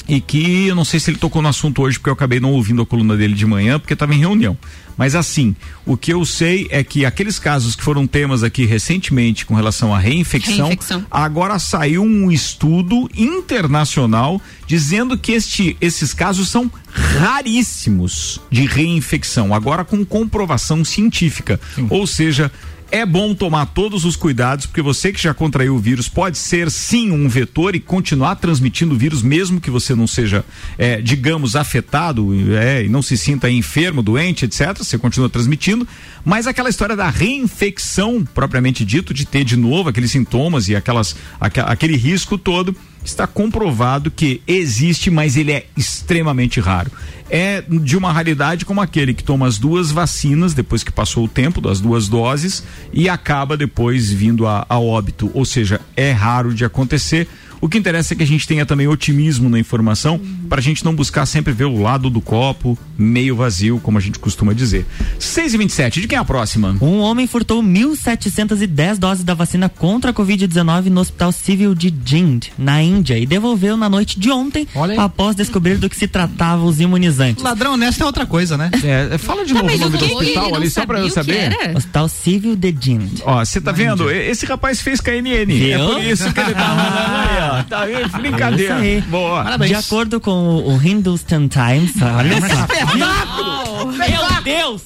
Speaker 2: e que eu não sei se ele tocou no assunto hoje, porque eu acabei não ouvindo a coluna dele de manhã, porque estava em reunião. Mas assim, o que eu sei é que aqueles casos que foram temas aqui recentemente com relação à reinfecção,
Speaker 6: Reinfecção.
Speaker 2: agora saiu um estudo internacional dizendo que este, esses casos são raríssimos de reinfecção, agora com comprovação científica. Ou seja, é bom tomar todos os cuidados, porque você que já contraiu o vírus pode ser sim um vetor e continuar transmitindo o vírus, mesmo que você não seja, é, digamos, afetado é, e não se sinta enfermo, doente, etc. Você continua transmitindo. Mas aquela história da reinfecção, propriamente dito, de ter de novo aqueles sintomas e aquelas, aque- aquele risco todo, está comprovado que existe, mas ele é extremamente raro. É de uma raridade como aquele que toma as duas vacinas depois que passou o tempo das duas doses e acaba depois vindo a, a óbito. Ou seja, é raro de acontecer. O que interessa é que a gente tenha também otimismo na informação, uhum. para a gente não buscar sempre ver o lado do copo meio vazio, como a gente costuma dizer. 6 e 27 de quem é a próxima?
Speaker 4: Um homem furtou 1.710 doses da vacina contra a Covid-19 no Hospital Civil de Jind, na Índia, e devolveu na noite de ontem, após descobrir do que se tratava os imunizantes.
Speaker 5: Ladrão honesto é outra coisa, né?
Speaker 2: É, fala de tá, novo o nome do hospital ali, só pra eu saber.
Speaker 4: Hospital Civil de Jind.
Speaker 2: Ó, você tá vendo? Esse rapaz fez KNN. Viu? É por isso que ele tá mandando aí, ó. Tá vendo? Brincadeira. É
Speaker 4: Boa. Parabéns. De acordo com o Hindustan Times, olha
Speaker 2: só. Meu Deus!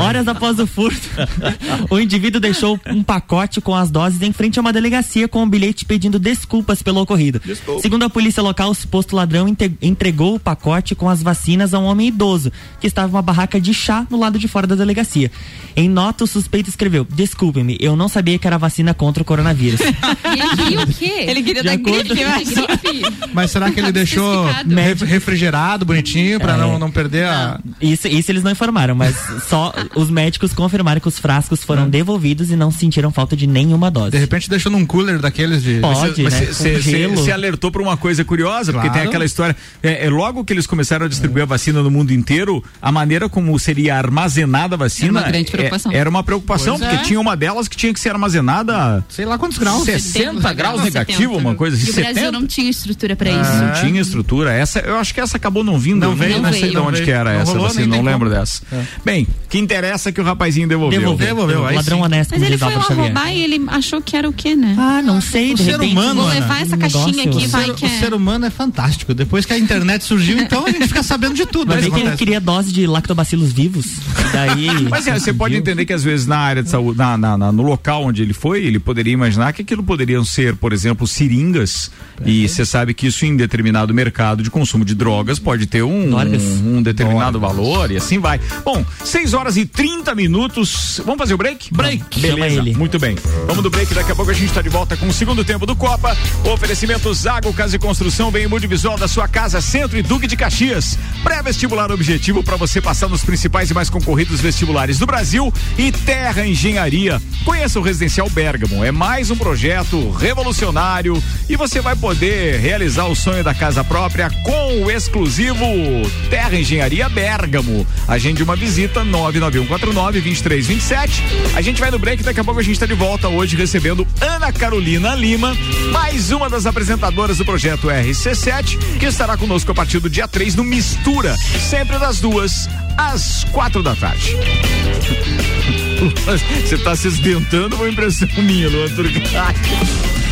Speaker 4: Horas após o furto, (laughs) o indivíduo deixou um pacote com as doses em frente a uma delegacia com um bilhete pedindo desculpas pelo ocorrido. Desculpa. Segundo a polícia local, o suposto ladrão entregou o pacote com as vacinas a um homem idoso que estava em uma barraca de chá no lado de fora da delegacia. Em nota, o suspeito escreveu: Desculpe-me, eu não sabia que era vacina contra o coronavírus. (laughs)
Speaker 3: ele queria o quê?
Speaker 6: Ele queria dar acordo... gripe, (laughs)
Speaker 5: mas... mas será que ele deixou refrigerado, bonitinho, para é... não, não perder a.
Speaker 4: Isso, isso eles não informaram, mas só os médicos confirmaram que os frascos foram devolvidos e não sentiram falta de nenhuma dose.
Speaker 5: De repente deixou num cooler daqueles de.
Speaker 4: Pode,
Speaker 2: mas
Speaker 4: né?
Speaker 2: Você alertou para uma coisa curiosa, claro. porque tem aquela história. É, é, logo que eles começaram a distribuir a vacina no mundo inteiro, a maneira como seria armazenada a vacina. Era uma grande preocupação. É, era uma preocupação, pois porque é. tinha uma delas que tinha que ser armazenada.
Speaker 5: Sei lá quantos graus.
Speaker 2: 60 graus negativo, uma coisa assim. E o
Speaker 3: 70. Brasil não tinha estrutura para isso.
Speaker 2: Não tinha estrutura. Essa, eu acho que essa acabou não vindo.
Speaker 5: Não veio,
Speaker 2: não,
Speaker 5: não
Speaker 2: sei de onde que era essa vacina, não lembro como. dessa. É. Bem, que interessa é que o rapazinho devolveu.
Speaker 4: Devolveu, devolveu. Aí ladrão sim. honesto.
Speaker 6: Mas ele foi lá roubar e ele achou que era o quê, né?
Speaker 4: Ah, não sei.
Speaker 6: O
Speaker 4: ser repente,
Speaker 6: humano. Vou levar essa caixinha aqui, vai
Speaker 5: que O é. ser humano é fantástico. Depois que a internet surgiu, então a gente fica sabendo de tudo.
Speaker 4: Mas que ele queria dose de lactobacilos vivos. Daí. (laughs)
Speaker 2: Mas é, você pode entender que às vezes na área de saúde, na, na, na, no local onde ele foi, ele poderia imaginar que aquilo poderiam ser, por exemplo, seringas. E você sabe que isso em determinado mercado de consumo de drogas pode ter um, um, um determinado valor e assim vai. Bom, 6 horas e 30 minutos. Vamos fazer o break?
Speaker 4: Break.
Speaker 2: Beleza. Muito bem. Vamos do break. Daqui a pouco a gente está de volta com o segundo tempo do Copa. Oferecimento Zago Casa e Construção, bem multivisual da sua casa, Centro e Duque de Caxias. Pré-vestibular objetivo para você passar nos principais e mais concorridos vestibulares do Brasil e Terra Engenharia. Conheça o Residencial Bergamo. É mais um projeto revolucionário e você vai poder realizar o sonho da casa própria com o exclusivo Terra Engenharia Bergamo. Agende uma visita 99149 2327. A gente vai no break, daqui a pouco a gente está de volta hoje recebendo Ana Carolina Lima, mais uma das apresentadoras do projeto RC7, que estará conosco a partir do dia 3 no Mistura, sempre das duas às quatro da tarde. (laughs) Você está se esdentando ou impressão minha, Luan Turcati?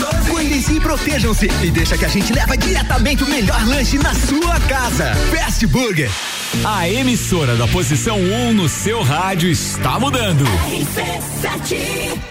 Speaker 7: Cuidem-se e protejam-se. E deixa que a gente leva diretamente o melhor lanche na sua casa. Fast Burger.
Speaker 8: A emissora da posição 1 um no seu rádio está mudando.
Speaker 7: RC7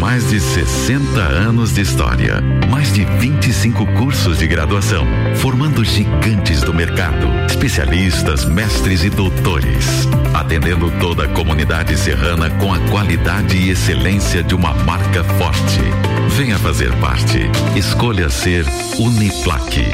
Speaker 9: Mais de 60 anos de história, mais de 25 cursos de graduação, formando gigantes do mercado, especialistas, mestres e doutores, atendendo toda a comunidade serrana com a qualidade e excelência de uma marca forte. Venha fazer parte. Escolha ser Uniplaque.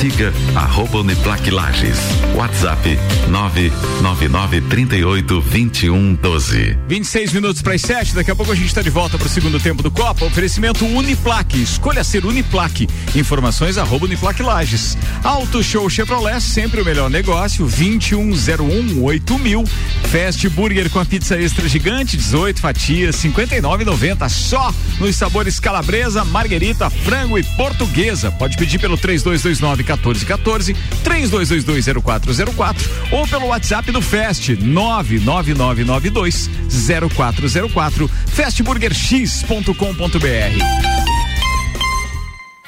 Speaker 9: Siga arroba Uniplaque Lages. WhatsApp 999 38 21 12.
Speaker 2: 26 minutos para as 7, daqui a pouco a gente está de volta para o segundo tempo do Copa. Oferecimento Uniplaque. Escolha ser Uniplaque. Informações arroba Uniplaque Lages. Auto Show Chevrolet, sempre o melhor negócio. 2101 mil. Fast Burger com a pizza extra gigante, 18 fatias, 59,90 só nos sabores calabresa, marguerita, frango e portuguesa. Pode pedir pelo 3229 1414, 32220404 ou pelo WhatsApp do Fest 99992 0404 fastburgerx.com.br.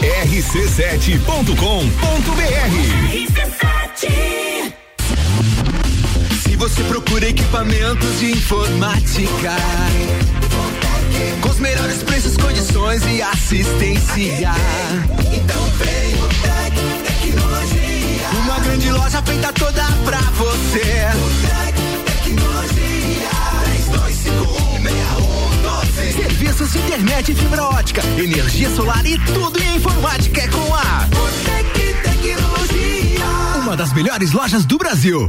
Speaker 7: rc7.com.br Se você procura equipamentos de informática, com os melhores preços, condições e assistência, então vem o Tec Tecnologia. Uma grande loja feita toda pra você. Serviços de internet e fibra ótica, energia solar e tudo em informática é com a Botec Tecnologia. Uma das melhores lojas do Brasil.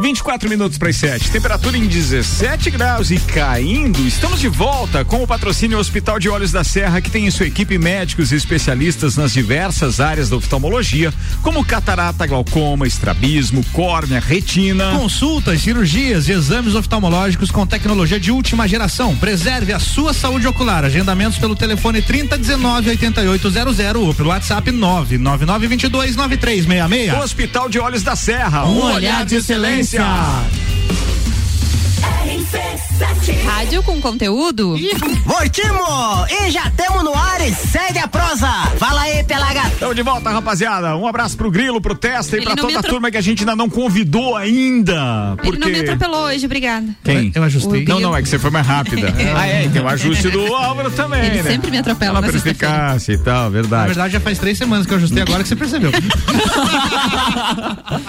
Speaker 2: 24 minutos para as 7. Temperatura em 17 graus e caindo. Estamos de volta com o patrocínio Hospital de Olhos da Serra, que tem em sua equipe médicos e especialistas nas diversas áreas da oftalmologia, como catarata, glaucoma, estrabismo, córnea, retina.
Speaker 5: Consultas, cirurgias e exames oftalmológicos com tecnologia de última geração. Preserve a sua saúde ocular. Agendamentos pelo telefone 3019 8800 ou pelo WhatsApp 99922 9366.
Speaker 2: Hospital de Olhos da Serra.
Speaker 5: Um olhar de excelência. RC6.
Speaker 6: Rádio com conteúdo?
Speaker 10: Voltimo! E já temos no ar e segue a prosa. Fala aí, Pelagata.
Speaker 2: Estamos de volta, rapaziada. Um abraço pro Grilo, pro Testa e
Speaker 6: Ele
Speaker 2: pra toda a
Speaker 6: atro-
Speaker 2: turma que a gente ainda não convidou ainda.
Speaker 6: Ele não me
Speaker 2: Porque.
Speaker 6: atropelou hoje, obrigada.
Speaker 2: Quem?
Speaker 5: Eu ajustei.
Speaker 2: Não, não, é que você foi mais rápida. (laughs) ah, é, e tem o ajuste do Álvaro também,
Speaker 6: Ele
Speaker 2: né?
Speaker 6: sempre me atropela
Speaker 2: Ela
Speaker 6: na
Speaker 2: perspicácia e tal,
Speaker 5: Na
Speaker 2: verdade.
Speaker 5: verdade, já faz três semanas que eu ajustei agora que você percebeu. (laughs)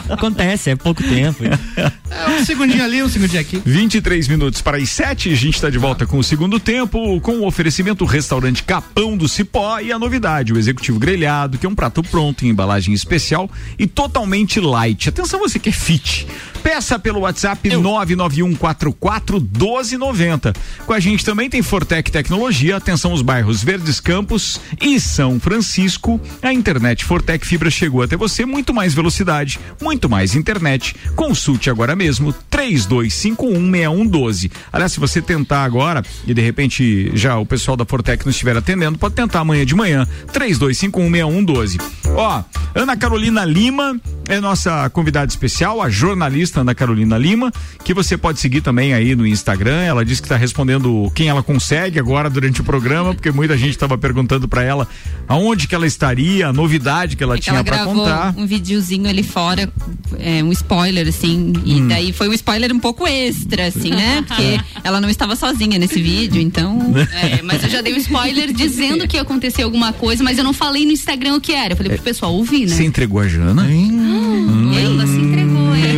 Speaker 4: Acontece, é pouco tempo.
Speaker 5: É um segundinho ali, um segundinho aqui.
Speaker 2: 23 minutos para as 7, a gente está de volta com o segundo tempo, com o oferecimento restaurante Capão do Cipó e a novidade, o executivo grelhado, que é um prato pronto em embalagem especial e totalmente light. Atenção você que é fit. Peça pelo WhatsApp 991441290. Com a gente também tem Fortec Tecnologia, atenção os bairros Verdes Campos e São Francisco. A internet Fortec Fibra chegou até você, muito mais velocidade, muito mais internet. Consulte agora mesmo 32516112. Aliás, se você tentar agora e de repente já o pessoal da Fortec não estiver atendendo, pode tentar amanhã de manhã 32516112. Ó, Ana Carolina Lima é nossa convidada especial, a jornalista Ana Carolina Lima, que você pode seguir também aí no Instagram. Ela disse que está respondendo quem ela consegue agora durante o programa, porque muita gente estava perguntando para ela aonde que ela estaria, a novidade que ela
Speaker 6: É
Speaker 2: tinha para contar.
Speaker 6: um videozinho ali fora, é, um spoiler, assim, e
Speaker 2: Hum.
Speaker 6: daí foi um spoiler um pouco extra, assim, né? (laughs) Porque ela não estava sozinha nesse vídeo, então.
Speaker 3: É, mas eu já dei um spoiler dizendo que ia acontecer alguma coisa, mas eu não falei no Instagram o que era. Eu falei pro pessoal ouvir, né?
Speaker 2: Você entregou a Jana?
Speaker 3: Hum, ela se entregou,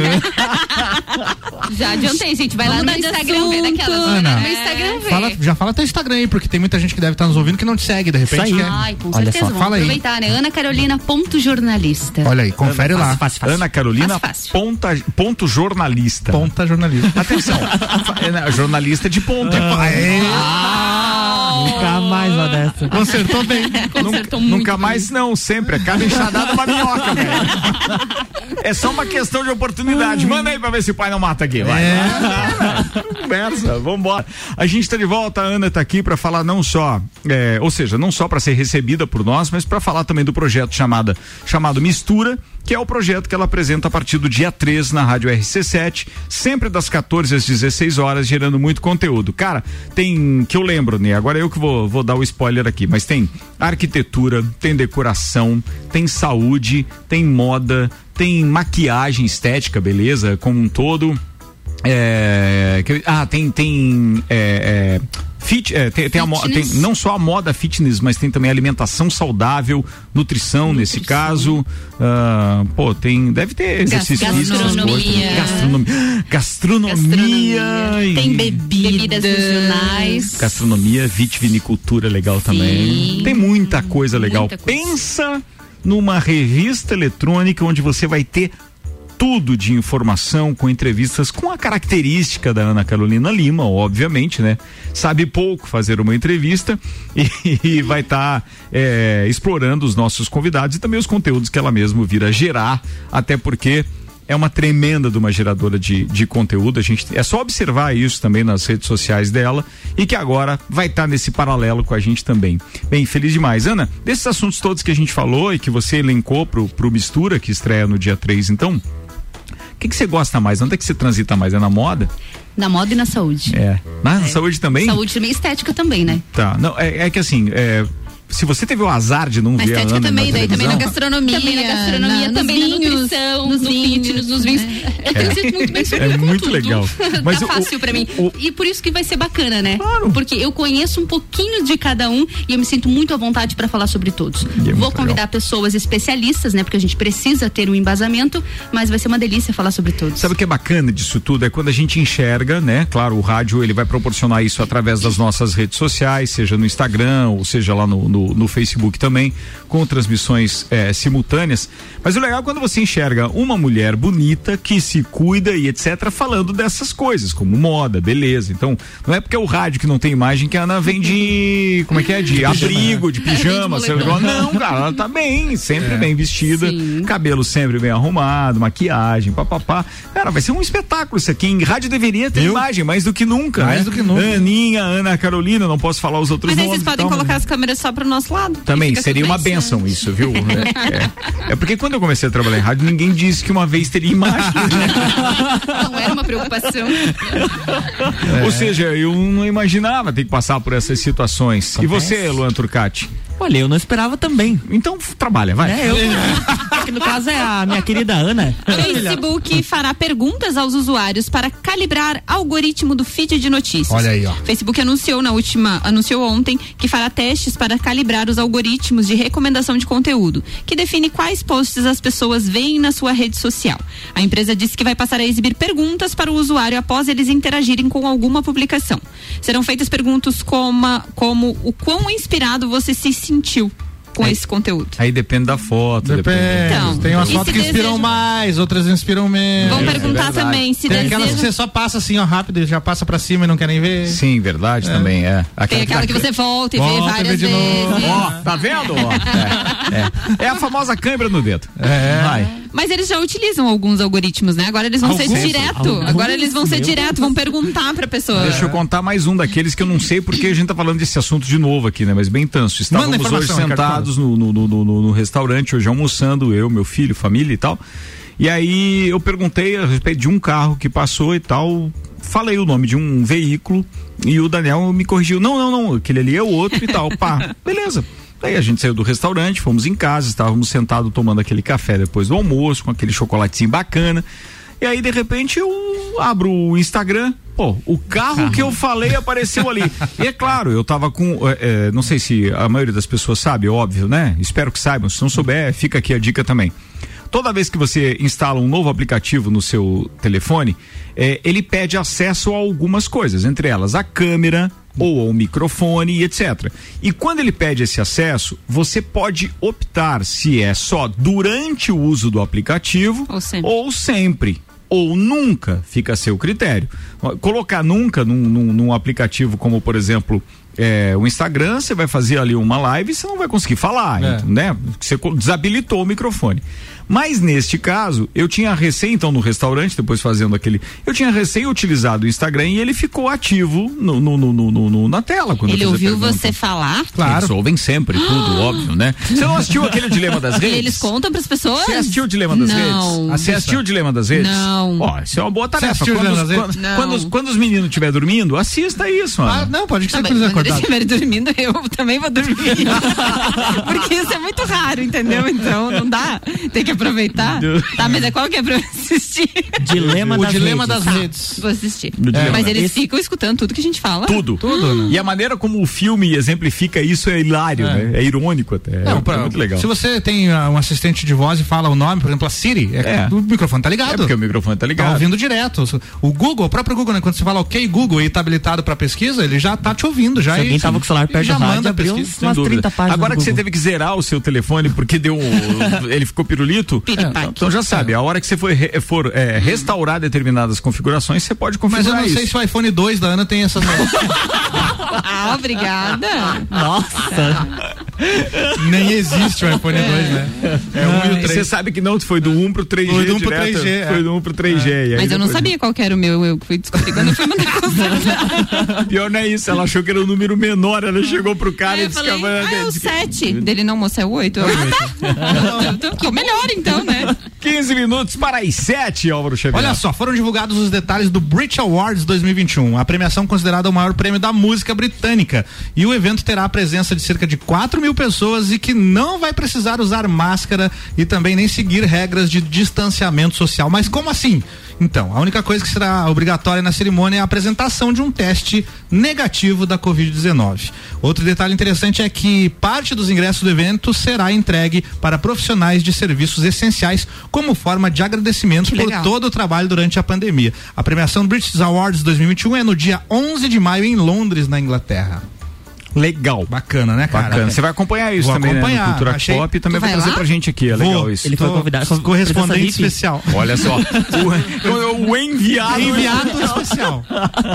Speaker 3: (laughs) Já adiantei, gente. Vai lá
Speaker 6: Vamos
Speaker 3: no
Speaker 6: mudar de
Speaker 3: Instagram ver daquelas. Lá
Speaker 5: Ana,
Speaker 3: no Instagram ver.
Speaker 5: Fala, já fala teu Instagram aí, porque tem muita gente que deve estar nos ouvindo que não te segue, de repente. Isso aí.
Speaker 3: Ai, com
Speaker 5: Olha
Speaker 3: certeza.
Speaker 5: só,
Speaker 3: Vamos
Speaker 5: fala aí.
Speaker 3: aproveitar, né? Ana Carolina, ponto jornalista.
Speaker 5: Olha aí, confere lá.
Speaker 2: Ana Carolina, ponta, ponto jornalista.
Speaker 5: Ponta jornalista.
Speaker 2: Atenção, (laughs) é, né, jornalista de ponta.
Speaker 4: Nunca mais uma dessa.
Speaker 5: Consertou bem.
Speaker 2: Nunca, nunca mais não, sempre. É cada enxadada uma minhoca, velho. É só uma questão de oportunidade. Manda aí pra ver se o pai não mata aqui. Vai. Conversa, vambora. A gente tá de volta, a Ana tá aqui pra falar não só, é, ou seja, não só pra ser recebida por nós, mas pra falar também do projeto chamada, chamado Mistura, que é o projeto que ela apresenta a partir do dia 3 na Rádio RC7, sempre das 14 às 16 horas, gerando muito conteúdo. Cara, tem, que eu lembro, né? Agora eu que vou, vou dar o spoiler aqui, mas tem arquitetura, tem decoração, tem saúde, tem moda, tem maquiagem estética, beleza? Como um todo. É, que- ah, tem tem é, é, fit, é, tem, tem a tem não só a moda fitness, mas tem também alimentação saudável, nutrição, nesse caso. Ah, pô, tem deve ter exercício físico, essas coisas.
Speaker 6: Gastronomia.
Speaker 2: gastronomia, gastronomia, e-
Speaker 6: Tem bebida.
Speaker 3: Bebidas regionais.
Speaker 2: gastronomia, vitivinicultura legal também. Tem muita coisa legal.
Speaker 3: Muita coisa.
Speaker 2: Pensa numa revista eletrônica onde você vai ter tudo de informação com entrevistas com a característica da Ana Carolina Lima, obviamente, né? Sabe pouco fazer uma entrevista (laughs) e, e vai estar explorando os nossos convidados e também os conteúdos que ela mesma vira gerar, até porque é uma tremenda de uma geradora de, de conteúdo. A gente é só observar isso também nas redes sociais dela e que agora vai estar nesse paralelo com a gente também. Bem, feliz demais. Ana, desses assuntos todos que a gente falou e que você elencou pro, pro Mistura, que estreia no dia 3, então, que que você gosta mais? Onde é que você transita mais? É na moda?
Speaker 3: Na moda e na saúde.
Speaker 2: É. Na saúde também?
Speaker 3: Saúde também, estética também, né?
Speaker 2: Tá. Não, é, é que assim, é, se você teve o azar de não
Speaker 6: Na
Speaker 2: ver a
Speaker 6: estética
Speaker 2: Ana
Speaker 6: também,
Speaker 2: na
Speaker 6: daí também na gastronomia.
Speaker 3: Também na gastronomia,
Speaker 6: na-
Speaker 3: também
Speaker 6: nos
Speaker 3: na
Speaker 6: vinhos,
Speaker 3: nutrição,
Speaker 6: nos
Speaker 3: no
Speaker 6: vinhos,
Speaker 3: fitness, nos vinhos. Eu
Speaker 2: É.
Speaker 3: transito muito bem sobre
Speaker 2: É muito
Speaker 3: tudo.
Speaker 2: legal. (laughs) Mas
Speaker 3: tá
Speaker 2: o-
Speaker 3: fácil pra mim.
Speaker 2: o-
Speaker 3: E por isso que vai ser bacana, né? Porque eu conheço um pouquinho de cada um e eu me sinto muito à vontade pra falar sobre todos.
Speaker 2: é
Speaker 3: Vou convidar pessoas especialistas, né? Porque a gente precisa ter um embasamento, mas vai ser uma delícia falar sobre todos.
Speaker 2: Sabe o que é bacana disso tudo? É quando a gente enxerga, né? Claro, o rádio ele vai proporcionar isso através das nossas redes sociais, seja no Instagram, ou seja lá no, no, no Facebook também, com transmissões eh, simultâneas. Mas o legal é quando você enxerga uma mulher bonita que se cuida e etc., falando dessas coisas, como moda, beleza. Então, não é porque é o rádio que não tem imagem que a Ana vem de. (laughs) Como é que é? De abrigo, de pijama,
Speaker 3: De.
Speaker 2: Não, cara, ela tá bem, sempre bem vestida, cabelo sempre bem arrumado, maquiagem, papapá. Cara, vai ser um espetáculo isso aqui. Em rádio deveria ter imagem, mais do que nunca.
Speaker 5: Mais
Speaker 2: né?
Speaker 5: do que nunca.
Speaker 2: Aninha, Ana Carolina, não posso falar os outros
Speaker 6: Mas
Speaker 2: nomes.
Speaker 6: vocês podem colocar
Speaker 2: mas-
Speaker 6: as câmeras só pro nosso lado.
Speaker 2: Também seria uma benção (laughs) isso, viu? É, é porque quando eu comecei a trabalhar em rádio, ninguém disse que uma vez teria imagem.
Speaker 3: Não era uma preocupação.
Speaker 2: Ou seja, eu não imaginava ter que passar por essas situações. E você, Luan Turcati?
Speaker 4: Olha, eu não esperava também.
Speaker 2: Então trabalha, vai.
Speaker 4: É, eu. (laughs) que no caso é a minha querida Ana.
Speaker 6: Facebook fará perguntas aos usuários para calibrar algoritmo do feed de notícias.
Speaker 5: Olha aí, ó.
Speaker 6: Facebook anunciou na última, anunciou ontem que fará testes para calibrar os algoritmos de recomendação de conteúdo, que define quais posts as pessoas veem na sua rede social. A empresa disse que vai passar a exibir perguntas para o usuário após eles interagirem com alguma publicação. Serão feitas perguntas como, como o quão inspirado você se sentiu com esse conteúdo.
Speaker 2: Aí depende da foto.
Speaker 5: Depende.
Speaker 6: Então,
Speaker 5: tem umas fotos que inspiram
Speaker 6: deseja-
Speaker 5: mais, outras inspiram menos.
Speaker 6: Vão perguntar também se
Speaker 5: Tem aquelas que
Speaker 6: deseja.
Speaker 5: você só passa assim, ó, rápido e já passa pra cima e não quer nem ver.
Speaker 2: Sim, verdade também, é.
Speaker 6: Tem aquela que você volta e vê
Speaker 5: Volta e
Speaker 6: várias
Speaker 5: vê de novo.
Speaker 6: vezes.
Speaker 2: Ó, tá vendo? (laughs) É, é. É a famosa câimbra no dedo.
Speaker 5: É.
Speaker 2: Vai.
Speaker 6: Mas eles já utilizam alguns algoritmos, né? Agora eles vão ser
Speaker 2: Alguns?
Speaker 6: direto.
Speaker 2: Alguns?
Speaker 6: Agora eles vão ser
Speaker 2: Meu
Speaker 6: direto, vão perguntar pra pessoa.
Speaker 2: Deixa eu contar mais um daqueles que eu não sei porque a gente tá falando desse assunto de novo aqui, né? Mas bem tanso. Estávamos hoje sentados no, no, no, no- no restaurante, hoje almoçando, eu, meu filho, família e tal. E aí eu perguntei a respeito de um carro que passou e tal. Falei o nome de um veículo e o Daniel me corrigiu. Não, não, não, aquele ali é o outro e tal. Pá, (laughs) beleza. Daí a gente saiu do restaurante, fomos em casa, estávamos sentados tomando aquele café depois do almoço, com aquele chocolatinho bacana. E aí, de repente, eu abro o Instagram, pô, o carro que eu falei apareceu ali. E é claro, eu tava com. é, é, não sei se a maioria das pessoas sabe, óbvio, né? Espero que saibam. Se não souber, fica aqui a dica também. Toda vez que você instala um novo aplicativo no seu telefone, é, ele pede acesso a algumas coisas, entre elas a câmera ou ao microfone e etc. E quando ele pede esse acesso, você pode optar se é só durante o uso do aplicativo ou sempre. Ou nunca, fica a seu critério. Colocar nunca num, num- num aplicativo como, por exemplo, é, o Instagram, você vai fazer ali uma live e você não vai conseguir falar,
Speaker 5: É.
Speaker 2: então, né? Você desabilitou o microfone. Mas neste caso, eu tinha recém, então, no restaurante, depois fazendo aquele. Eu tinha recém utilizado o Instagram e ele ficou ativo no, no- no- no- no- na tela. Quando
Speaker 6: Ele ouviu você falar?
Speaker 2: Eles ouvem sempre, tudo, (gasps) óbvio, né? Você não assistiu aquele Dilema das (laughs)
Speaker 6: E
Speaker 2: Redes?
Speaker 6: eles contam pras pessoas?
Speaker 2: Você assistiu o Dilema das
Speaker 6: não.
Speaker 2: Redes? Você assistiu o Dilema das Redes?
Speaker 6: Não.
Speaker 2: Ó, isso é uma boa
Speaker 5: Você
Speaker 2: tarefa.
Speaker 5: assistiu o
Speaker 2: Quando,
Speaker 5: Dilema
Speaker 2: os,
Speaker 5: das
Speaker 2: quando,
Speaker 5: Redes?
Speaker 6: Não.
Speaker 2: quando os, quando os meninos estiverem dormindo, assista isso.
Speaker 5: Ah, não, pode que
Speaker 6: Não,
Speaker 5: você precisa
Speaker 6: quando eles
Speaker 5: acordar.
Speaker 6: estiverem dormindo, eu também vou dormir. (laughs) (laughs) Porque isso é muito raro, entendeu? Então não dá. Tem que aproveitar. Tá, mas é qual que é pra eu assistir?
Speaker 4: Dilema
Speaker 5: O
Speaker 4: das
Speaker 5: dilema
Speaker 4: redes.
Speaker 5: das
Speaker 6: Tá,
Speaker 5: redes.
Speaker 6: Vou assistir.
Speaker 2: Dilema.
Speaker 6: Mas eles
Speaker 2: Esse-
Speaker 6: ficam escutando tudo que a gente fala.
Speaker 2: Tudo.
Speaker 5: Tudo, né?
Speaker 2: E a maneira como o filme exemplifica isso é hilário,
Speaker 5: É.
Speaker 2: né? É irônico até.
Speaker 5: Não,
Speaker 2: é,
Speaker 5: pra-
Speaker 2: é muito legal.
Speaker 5: Se você tem ah, um assistente de voz e fala o nome, por exemplo, a Siri, é,
Speaker 2: É.
Speaker 5: o microfone tá
Speaker 2: É
Speaker 5: ligado.
Speaker 2: porque o microfone tá
Speaker 5: Tá
Speaker 2: ligado.
Speaker 5: ouvindo direto. O Google, o próprio Google, né? Quando você fala ok Google e tá habilitado pra pesquisa, ele já tá te ouvindo. Já
Speaker 4: Se alguém
Speaker 5: e-
Speaker 4: tava com o celular perto
Speaker 5: já
Speaker 4: rádio,
Speaker 5: manda
Speaker 4: abriu
Speaker 5: pesquisa.
Speaker 4: Umas
Speaker 2: dúvida.
Speaker 4: 30 páginas
Speaker 2: Agora que você teve que zerar o seu telefone porque deu um, (laughs) ele ficou pirulito, Então já sabe, a hora que você for, for é, restaurar determinadas configurações, você pode
Speaker 5: Mas eu
Speaker 2: configurar
Speaker 5: não sei
Speaker 2: isso.
Speaker 5: se o iPhone 2 da Ana tem essas. (laughs)
Speaker 6: Ah, obrigada.
Speaker 4: Nossa. (laughs)
Speaker 5: Nem existe o iPhone 2, né? É um e o
Speaker 2: Você
Speaker 5: 3.
Speaker 2: sabe que não, foi do 1 pro 3G.
Speaker 5: Foi do 1 pro
Speaker 2: direto,
Speaker 5: 3G, é.
Speaker 2: Foi do 1 pro 3G. e aí
Speaker 6: Mas eu não sabia qual que era o meu. Eu fui descobrir quando eu fui mandar. (laughs)
Speaker 2: Pior não é isso, ela achou que era um número menor, ela chegou pro cara
Speaker 6: Aí
Speaker 2: e
Speaker 6: eu
Speaker 2: disse
Speaker 6: falei,
Speaker 2: que
Speaker 6: ah, é o 7. Dele não, moça, é o 8. Então, ficou melhor (laughs) então, né?
Speaker 2: 15 minutos para as 7, Álvaro Xavier.
Speaker 5: Olha só, foram divulgados os detalhes do Brit Awards 2021, a premiação considerada o maior prêmio da música britânica. E o evento terá a presença de cerca de 4 mil pessoas e que não vai precisar usar máscara e também nem seguir regras de distanciamento social. Mas como assim? Então, a única coisa que será obrigatória na cerimônia é a apresentação de um teste negativo da Covid-19. Outro detalhe interessante é que parte dos ingressos do evento será entregue para profissionais de serviços essenciais como forma de agradecimento por todo o trabalho durante a pandemia. A premiação British Awards 2021 é no dia 11 de maio em Londres, na Inglaterra.
Speaker 2: Legal.
Speaker 5: Bacana, né, cara?
Speaker 2: Bacana. Você vai acompanhar isso
Speaker 5: Vou
Speaker 2: também, né?
Speaker 5: acompanhar.
Speaker 2: No Cultura
Speaker 5: Achei-
Speaker 2: Pop e também
Speaker 6: Tu
Speaker 2: vai
Speaker 6: vai
Speaker 2: trazer
Speaker 6: lá?
Speaker 2: pra gente aqui. É legal
Speaker 5: Vou.
Speaker 2: isso.
Speaker 4: Ele foi
Speaker 5: Tô-
Speaker 4: convidado.
Speaker 5: correspondente especial.
Speaker 2: Olha só. (laughs) o, o enviado.
Speaker 5: Enviado (laughs) especial.